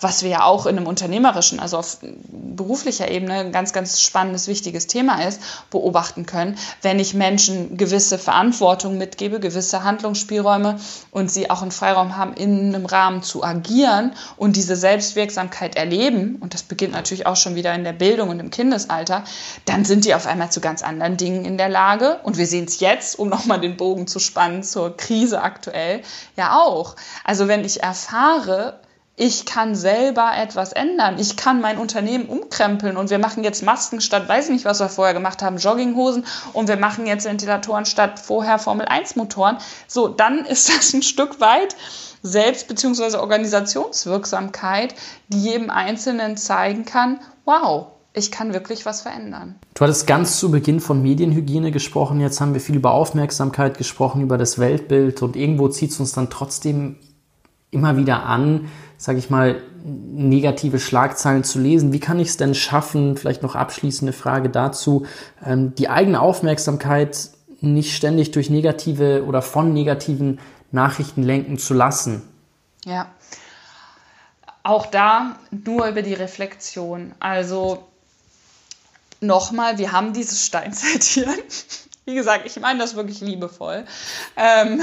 was wir ja auch in einem unternehmerischen, also auf beruflicher Ebene ein ganz, ganz spannendes, wichtiges Thema ist, beobachten können, wenn ich Menschen gewisse Verantwortung mitgebe, gewisse Handlungsspielräume und sie auch einen Freiraum haben, in einem Rahmen zu agieren und diese Selbstwirksamkeit erleben, und das beginnt natürlich auch schon wieder in der Bildung und im Kindesalter, dann sind die auf einmal zu ganz anderen Dingen in der Lage. Und wir sehen es jetzt, um nochmal den Bogen zu spannen zur Krise aktuell, ja auch. Also wenn ich erfahre, ich kann selber etwas ändern. Ich kann mein Unternehmen umkrempeln und wir machen jetzt Masken statt, weiß nicht, was wir vorher gemacht haben, Jogginghosen und wir machen jetzt Ventilatoren statt vorher Formel 1 Motoren. So, dann ist das ein Stück weit Selbst- bzw. Organisationswirksamkeit, die jedem Einzelnen zeigen kann, wow, ich kann wirklich was verändern. Du hattest ganz zu Beginn von Medienhygiene gesprochen, jetzt haben wir viel über Aufmerksamkeit gesprochen, über das Weltbild und irgendwo zieht es uns dann trotzdem immer wieder an, sage ich mal, negative Schlagzeilen zu lesen. Wie kann ich es denn schaffen, vielleicht noch abschließende Frage dazu, ähm, die eigene Aufmerksamkeit nicht ständig durch negative oder von negativen Nachrichten lenken zu lassen? Ja, auch da nur über die Reflexion. Also nochmal, wir haben dieses Steinzeittier. Wie gesagt, ich meine das wirklich liebevoll. Ähm,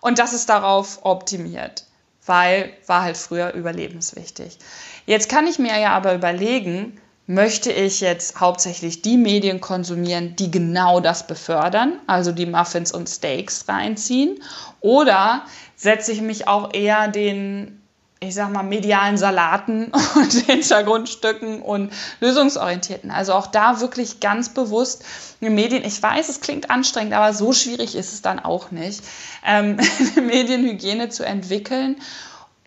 und das ist darauf optimiert weil war halt früher überlebenswichtig. Jetzt kann ich mir ja aber überlegen, möchte ich jetzt hauptsächlich die Medien konsumieren, die genau das befördern, also die Muffins und Steaks reinziehen, oder setze ich mich auch eher den ich sag mal, medialen Salaten und Hintergrundstücken und lösungsorientierten. Also auch da wirklich ganz bewusst Medien. Ich weiß, es klingt anstrengend, aber so schwierig ist es dann auch nicht, ähm, Medienhygiene zu entwickeln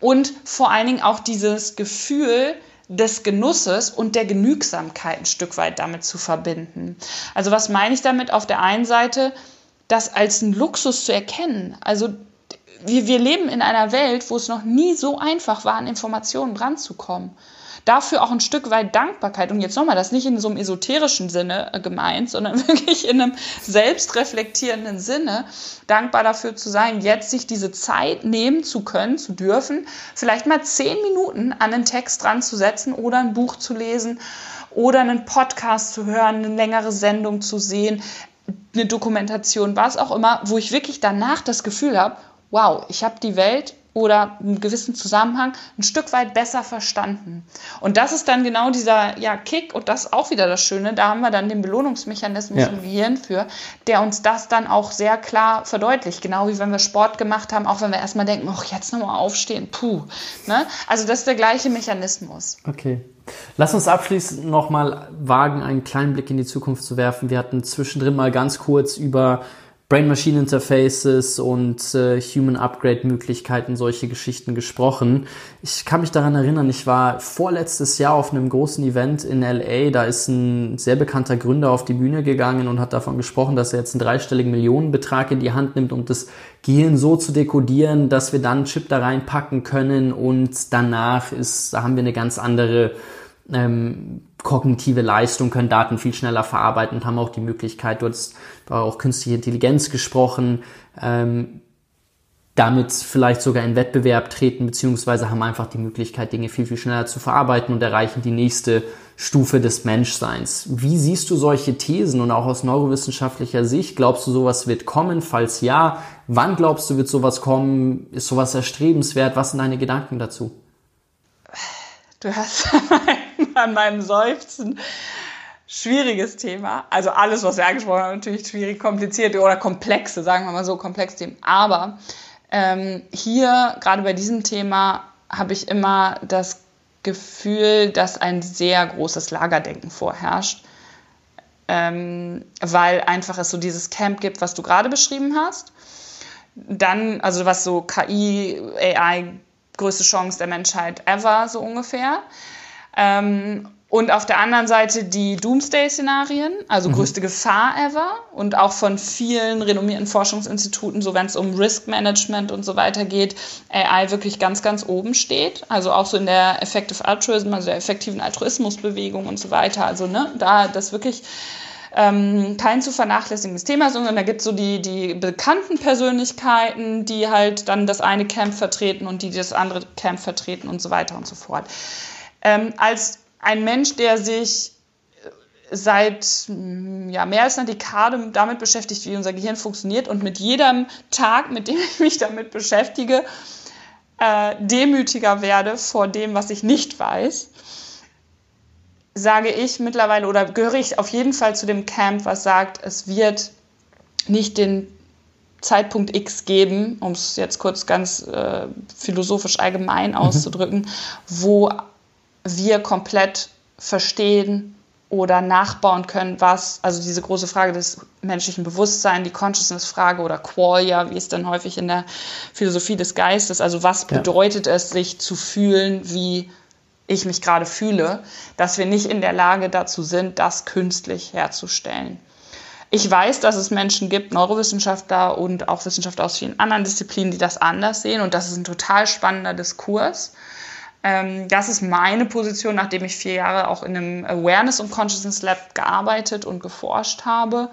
und vor allen Dingen auch dieses Gefühl, des Genusses und der Genügsamkeit ein Stück weit damit zu verbinden. Also was meine ich damit? Auf der einen Seite, das als ein Luxus zu erkennen. Also wir, wir leben in einer Welt, wo es noch nie so einfach war, an Informationen ranzukommen. Dafür auch ein Stück weit Dankbarkeit. Und jetzt nochmal, das nicht in so einem esoterischen Sinne äh, gemeint, sondern wirklich in einem selbstreflektierenden Sinne, dankbar dafür zu sein, jetzt sich diese Zeit nehmen zu können, zu dürfen, vielleicht mal zehn Minuten an einen Text dran zu setzen oder ein Buch zu lesen oder einen Podcast zu hören, eine längere Sendung zu sehen, eine Dokumentation, was auch immer, wo ich wirklich danach das Gefühl habe, wow, ich habe die Welt oder einen gewissen Zusammenhang ein Stück weit besser verstanden. Und das ist dann genau dieser ja, Kick und das ist auch wieder das Schöne, da haben wir dann den Belohnungsmechanismus ja. im Gehirn für, der uns das dann auch sehr klar verdeutlicht. Genau wie wenn wir Sport gemacht haben, auch wenn wir erstmal denken, ach, jetzt nochmal aufstehen, puh. Ne? Also das ist der gleiche Mechanismus. Okay. Lass uns abschließend nochmal wagen, einen kleinen Blick in die Zukunft zu werfen. Wir hatten zwischendrin mal ganz kurz über Brain-Machine-Interfaces und äh, Human-Upgrade-Möglichkeiten, solche Geschichten gesprochen. Ich kann mich daran erinnern, ich war vorletztes Jahr auf einem großen Event in LA. Da ist ein sehr bekannter Gründer auf die Bühne gegangen und hat davon gesprochen, dass er jetzt einen dreistelligen Millionenbetrag in die Hand nimmt, um das Gehirn so zu dekodieren, dass wir dann einen Chip da reinpacken können und danach ist, da haben wir eine ganz andere ähm, kognitive Leistung, können Daten viel schneller verarbeiten und haben auch die Möglichkeit, du hast auch künstliche Intelligenz gesprochen, ähm, damit vielleicht sogar in Wettbewerb treten, beziehungsweise haben einfach die Möglichkeit, Dinge viel, viel schneller zu verarbeiten und erreichen die nächste Stufe des Menschseins. Wie siehst du solche Thesen und auch aus neurowissenschaftlicher Sicht? Glaubst du, sowas wird kommen? Falls ja, wann glaubst du, wird sowas kommen? Ist sowas erstrebenswert? Was sind deine Gedanken dazu? Du hast an meinem Seufzen schwieriges Thema. Also alles, was wir angesprochen haben, natürlich schwierig, komplizierte oder komplexe, sagen wir mal so, komplexe Themen. Aber ähm, hier, gerade bei diesem Thema, habe ich immer das Gefühl, dass ein sehr großes Lagerdenken vorherrscht. ähm, weil einfach es so dieses Camp gibt, was du gerade beschrieben hast. Dann, also was so KI, AI, größte Chance der Menschheit ever, so ungefähr. Ähm, und auf der anderen Seite die Doomsday-Szenarien, also mhm. größte Gefahr ever und auch von vielen renommierten Forschungsinstituten, so wenn es um Risk Management und so weiter geht, AI wirklich ganz, ganz oben steht. Also auch so in der Effective Altruism, also der effektiven Altruismusbewegung und so weiter. Also ne, da das wirklich ähm, kein zu vernachlässigendes Thema, sondern da gibt es so die, die bekannten Persönlichkeiten, die halt dann das eine Camp vertreten und die das andere Camp vertreten und so weiter und so fort. Ähm, als ein Mensch, der sich seit mm, ja, mehr als einer Dekade damit beschäftigt, wie unser Gehirn funktioniert und mit jedem Tag, mit dem ich mich damit beschäftige, äh, demütiger werde vor dem, was ich nicht weiß, sage ich mittlerweile oder gehöre ich auf jeden Fall zu dem Camp, was sagt, es wird nicht den Zeitpunkt X geben, um es jetzt kurz ganz äh, philosophisch allgemein mhm. auszudrücken, wo wir komplett verstehen oder nachbauen können, was, also diese große Frage des menschlichen Bewusstseins, die Consciousness-Frage oder Qualia, wie es dann häufig in der Philosophie des Geistes, also was ja. bedeutet es, sich zu fühlen, wie ich mich gerade fühle, dass wir nicht in der Lage dazu sind, das künstlich herzustellen. Ich weiß, dass es Menschen gibt, Neurowissenschaftler und auch Wissenschaftler aus vielen anderen Disziplinen, die das anders sehen und das ist ein total spannender Diskurs. Ähm, das ist meine Position, nachdem ich vier Jahre auch in einem Awareness- und Consciousness Lab gearbeitet und geforscht habe,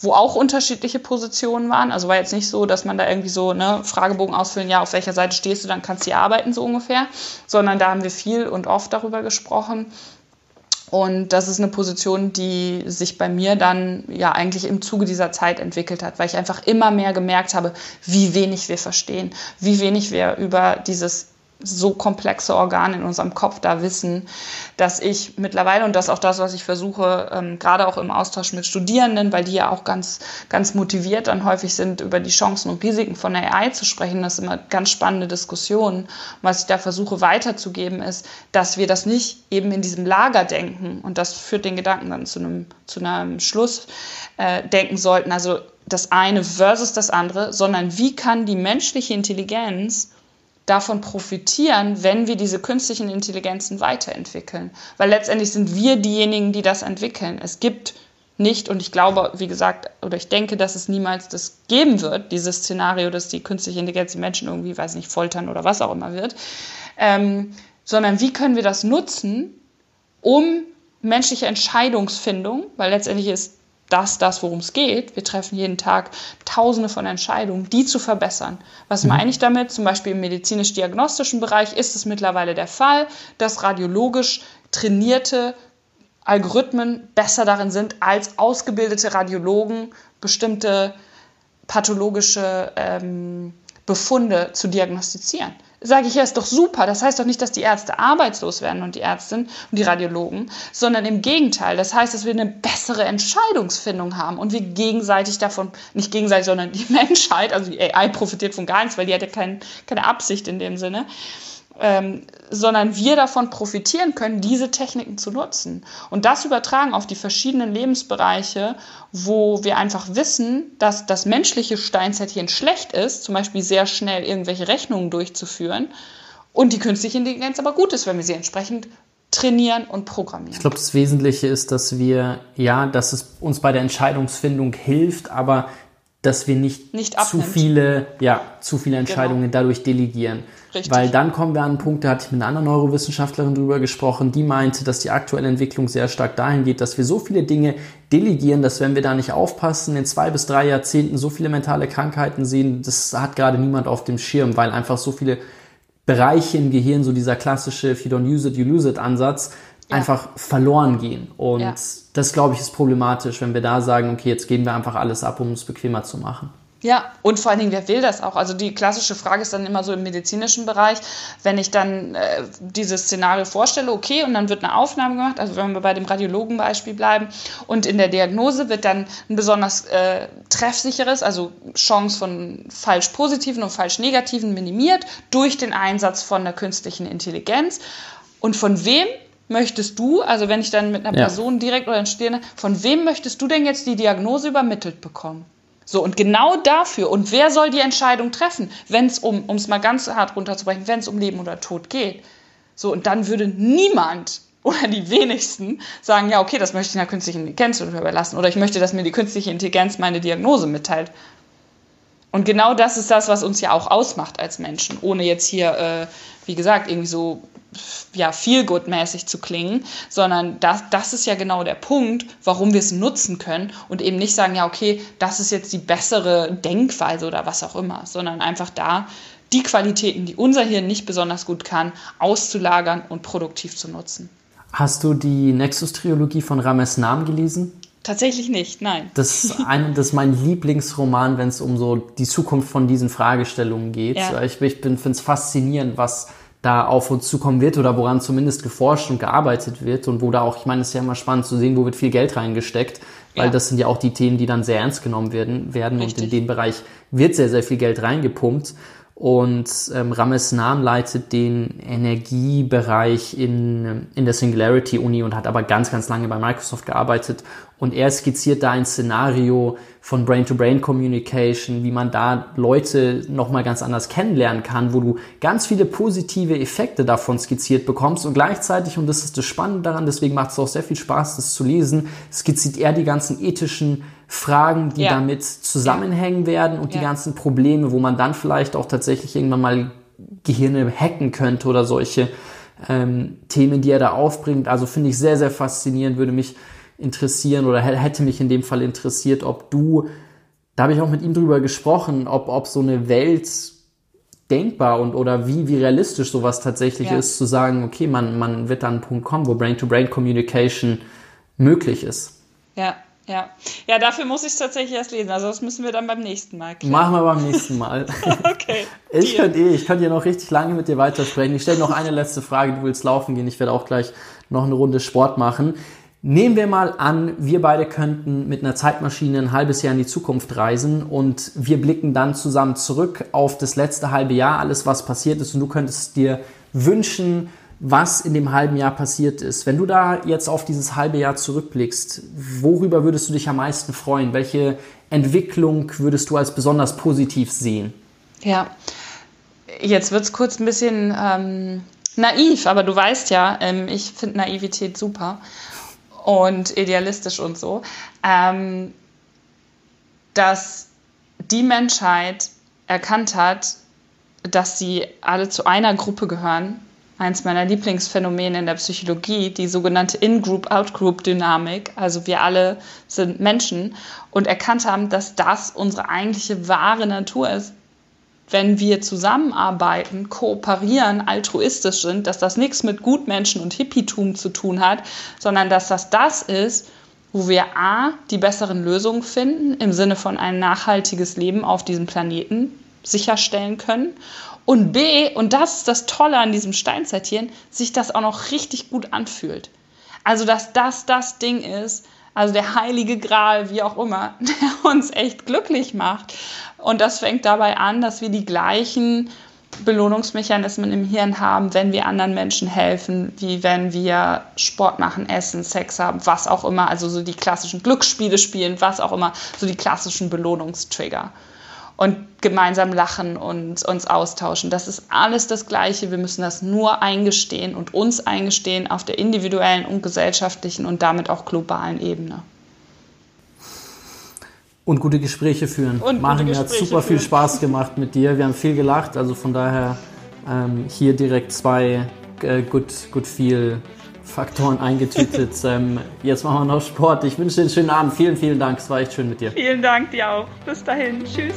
wo auch unterschiedliche Positionen waren. Also war jetzt nicht so, dass man da irgendwie so ne, Fragebogen ausfüllen, ja, auf welcher Seite stehst du, dann kannst du hier arbeiten, so ungefähr, sondern da haben wir viel und oft darüber gesprochen. Und das ist eine Position, die sich bei mir dann ja eigentlich im Zuge dieser Zeit entwickelt hat, weil ich einfach immer mehr gemerkt habe, wie wenig wir verstehen, wie wenig wir über dieses so komplexe Organe in unserem Kopf da wissen, dass ich mittlerweile, und das ist auch das, was ich versuche, ähm, gerade auch im Austausch mit Studierenden, weil die ja auch ganz, ganz motiviert dann häufig sind, über die Chancen und Risiken von AI zu sprechen. Das sind immer ganz spannende Diskussionen. Was ich da versuche weiterzugeben, ist, dass wir das nicht eben in diesem Lager denken. Und das führt den Gedanken dann zu einem, zu einem Schluss äh, denken sollten. Also das eine versus das andere, sondern wie kann die menschliche Intelligenz davon profitieren, wenn wir diese künstlichen Intelligenzen weiterentwickeln. Weil letztendlich sind wir diejenigen, die das entwickeln. Es gibt nicht, und ich glaube, wie gesagt, oder ich denke, dass es niemals das geben wird, dieses Szenario, dass die künstliche Intelligenz die Menschen irgendwie, weiß nicht, foltern oder was auch immer wird, ähm, sondern wie können wir das nutzen, um menschliche Entscheidungsfindung, weil letztendlich ist das, das, worum es geht. Wir treffen jeden Tag tausende von Entscheidungen, die zu verbessern. Was mhm. meine ich damit? Zum Beispiel im medizinisch-diagnostischen Bereich ist es mittlerweile der Fall, dass radiologisch trainierte Algorithmen besser darin sind, als ausgebildete Radiologen bestimmte pathologische ähm, Befunde zu diagnostizieren sage ich, ja, ist doch super. Das heißt doch nicht, dass die Ärzte arbeitslos werden und die Ärztinnen und die Radiologen, sondern im Gegenteil. Das heißt, dass wir eine bessere Entscheidungsfindung haben und wir gegenseitig davon, nicht gegenseitig, sondern die Menschheit, also die AI profitiert von gar nichts, weil die hat ja kein, keine Absicht in dem Sinne ähm, sondern wir davon profitieren können, diese Techniken zu nutzen. Und das übertragen auf die verschiedenen Lebensbereiche, wo wir einfach wissen, dass das menschliche Steinzeitchen schlecht ist, zum Beispiel sehr schnell irgendwelche Rechnungen durchzuführen, und die künstliche Intelligenz aber gut ist, wenn wir sie entsprechend trainieren und programmieren. Ich glaube, das Wesentliche ist, dass wir, ja, dass es uns bei der Entscheidungsfindung hilft, aber dass wir nicht, nicht zu viele, ja, zu viele genau. Entscheidungen genau. dadurch delegieren. Richtig. Weil dann kommen wir an einen Punkt, da hatte ich mit einer anderen Neurowissenschaftlerin drüber gesprochen, die meinte, dass die aktuelle Entwicklung sehr stark dahin geht, dass wir so viele Dinge delegieren, dass wenn wir da nicht aufpassen, in zwei bis drei Jahrzehnten so viele mentale Krankheiten sehen, das hat gerade niemand auf dem Schirm, weil einfach so viele Bereiche im Gehirn, so dieser klassische If you don't use it, you lose it Ansatz, ja. einfach verloren gehen. Und ja. das, glaube ich, ist problematisch, wenn wir da sagen, okay, jetzt geben wir einfach alles ab, um es bequemer zu machen. Ja, und vor allen Dingen, wer will das auch? Also die klassische Frage ist dann immer so im medizinischen Bereich, wenn ich dann äh, dieses Szenario vorstelle, okay, und dann wird eine Aufnahme gemacht, also wenn wir bei dem Radiologenbeispiel bleiben, und in der Diagnose wird dann ein besonders äh, treffsicheres, also Chance von falsch positiven und falsch negativen minimiert durch den Einsatz von der künstlichen Intelligenz. Und von wem möchtest du, also wenn ich dann mit einer Ja. Person direkt oder Studierenden, von wem möchtest du denn jetzt die Diagnose übermittelt bekommen? So, und genau dafür, und wer soll die Entscheidung treffen, wenn es um, um es mal ganz hart runterzubrechen, wenn es um Leben oder Tod geht? So, und dann würde niemand oder die wenigsten sagen, ja, okay, das möchte ich einer künstlichen Intelligenz überlassen oder ich möchte, dass mir die künstliche Intelligenz meine Diagnose mitteilt. Und genau das ist das, was uns ja auch ausmacht als Menschen, ohne jetzt hier, äh, wie gesagt, irgendwie so ja, feelgood-mäßig zu klingen, sondern das, das ist ja genau der Punkt, warum wir es nutzen können und eben nicht sagen, ja, okay, das ist jetzt die bessere Denkweise oder was auch immer, sondern einfach da die Qualitäten, die unser Hirn nicht besonders gut kann, auszulagern und produktiv zu nutzen. Hast du die Nexus-Trilogie von Rames Nam gelesen? Tatsächlich nicht, nein. Das ist, ein, das ist mein Lieblingsroman, wenn es um so die Zukunft von diesen Fragestellungen geht. Ja. Ich, ich finde es faszinierend, was da auf uns zukommen wird oder woran zumindest geforscht und gearbeitet wird und wo da auch, ich meine, es ist ja immer spannend zu sehen, wo wird viel Geld reingesteckt, weil Ja. das sind ja auch die Themen, die dann sehr ernst genommen werden, werden und in den Bereich wird sehr, sehr viel Geld reingepumpt. Und ähm, Rames Nam leitet den Energiebereich in, in der Singularity-Uni und hat aber ganz, ganz lange bei Microsoft gearbeitet. Und er skizziert da ein Szenario von Brain-to-Brain-Communication, wie man da Leute nochmal ganz anders kennenlernen kann, wo du ganz viele positive Effekte davon skizziert bekommst und gleichzeitig, und das ist das Spannende daran, deswegen macht es auch sehr viel Spaß, das zu lesen, skizziert er die ganzen ethischen Fragen, die Ja. damit zusammenhängen werden und die Ja. ganzen Probleme, wo man dann vielleicht auch tatsächlich irgendwann mal Gehirne hacken könnte oder solche ähm, Themen, die er da aufbringt. Also finde ich sehr, sehr faszinierend, würde mich interessieren oder hä- hätte mich in dem Fall interessiert, ob du, da habe ich auch mit ihm drüber gesprochen, ob, ob so eine Welt denkbar und oder wie, wie realistisch sowas tatsächlich Ja. ist, zu sagen, okay, man, man wird an einen Punkt kommen, wo Brain-to-Brain-Communication möglich ist. Ja, ja. Ja, dafür muss ich es tatsächlich erst lesen. Also das müssen wir dann beim nächsten Mal klären. Machen wir beim nächsten Mal. Okay. Ich könnte eh, ich könnte ja noch richtig lange mit dir weitersprechen. Ich stelle noch eine letzte Frage. Du willst laufen gehen. Ich werde auch gleich noch eine Runde Sport machen. Nehmen wir mal an, wir beide könnten mit einer Zeitmaschine ein halbes Jahr in die Zukunft reisen und wir blicken dann zusammen zurück auf das letzte halbe Jahr, alles was passiert ist und du könntest dir wünschen, was in dem halben Jahr passiert ist. Wenn du da jetzt auf dieses halbe Jahr zurückblickst, worüber würdest du dich am meisten freuen? Welche Entwicklung würdest du als besonders positiv sehen? Ja, jetzt wird es kurz ein bisschen ähm, naiv, aber du weißt ja, ähm, ich finde Naivität super und idealistisch und so, ähm, dass die Menschheit erkannt hat, dass sie alle zu einer Gruppe gehören. Eins meiner Lieblingsphänomene in der Psychologie, die sogenannte In-Group-Out-Group-Dynamik. Also wir alle sind Menschen und erkannt haben, dass das unsere eigentliche wahre Natur ist wenn wir zusammenarbeiten, kooperieren, altruistisch sind, dass das nichts mit Gutmenschen und Hippietum zu tun hat, sondern dass das das ist, wo wir A, die besseren Lösungen finden, im Sinne von ein nachhaltiges Leben auf diesem Planeten sicherstellen können. Und B, und das ist das Tolle an diesem Steinzeittieren, sich das auch noch richtig gut anfühlt. Also, dass das das Ding ist, also der heilige Gral, wie auch immer, der uns echt glücklich macht. Und das fängt dabei an, dass wir die gleichen Belohnungsmechanismen im Hirn haben, wenn wir anderen Menschen helfen, wie wenn wir Sport machen, essen, Sex haben, was auch immer. Also so die klassischen Glücksspiele spielen, was auch immer, so die klassischen Belohnungstrigger. Und gemeinsam lachen und uns austauschen. Das ist alles das Gleiche. Wir müssen das nur eingestehen und uns eingestehen auf der individuellen und gesellschaftlichen und damit auch globalen Ebene. Und gute Gespräche führen. Und gute Martin, mir hat super viel. Spaß gemacht mit dir. Wir haben viel gelacht, also von daher ähm, hier direkt zwei äh, gut, gut viel Faktoren eingetütet. ähm, jetzt machen wir noch Sport. Ich wünsche dir einen schönen Abend. Vielen, vielen Dank. Es war echt schön mit dir. Vielen Dank dir auch. Bis dahin. Tschüss.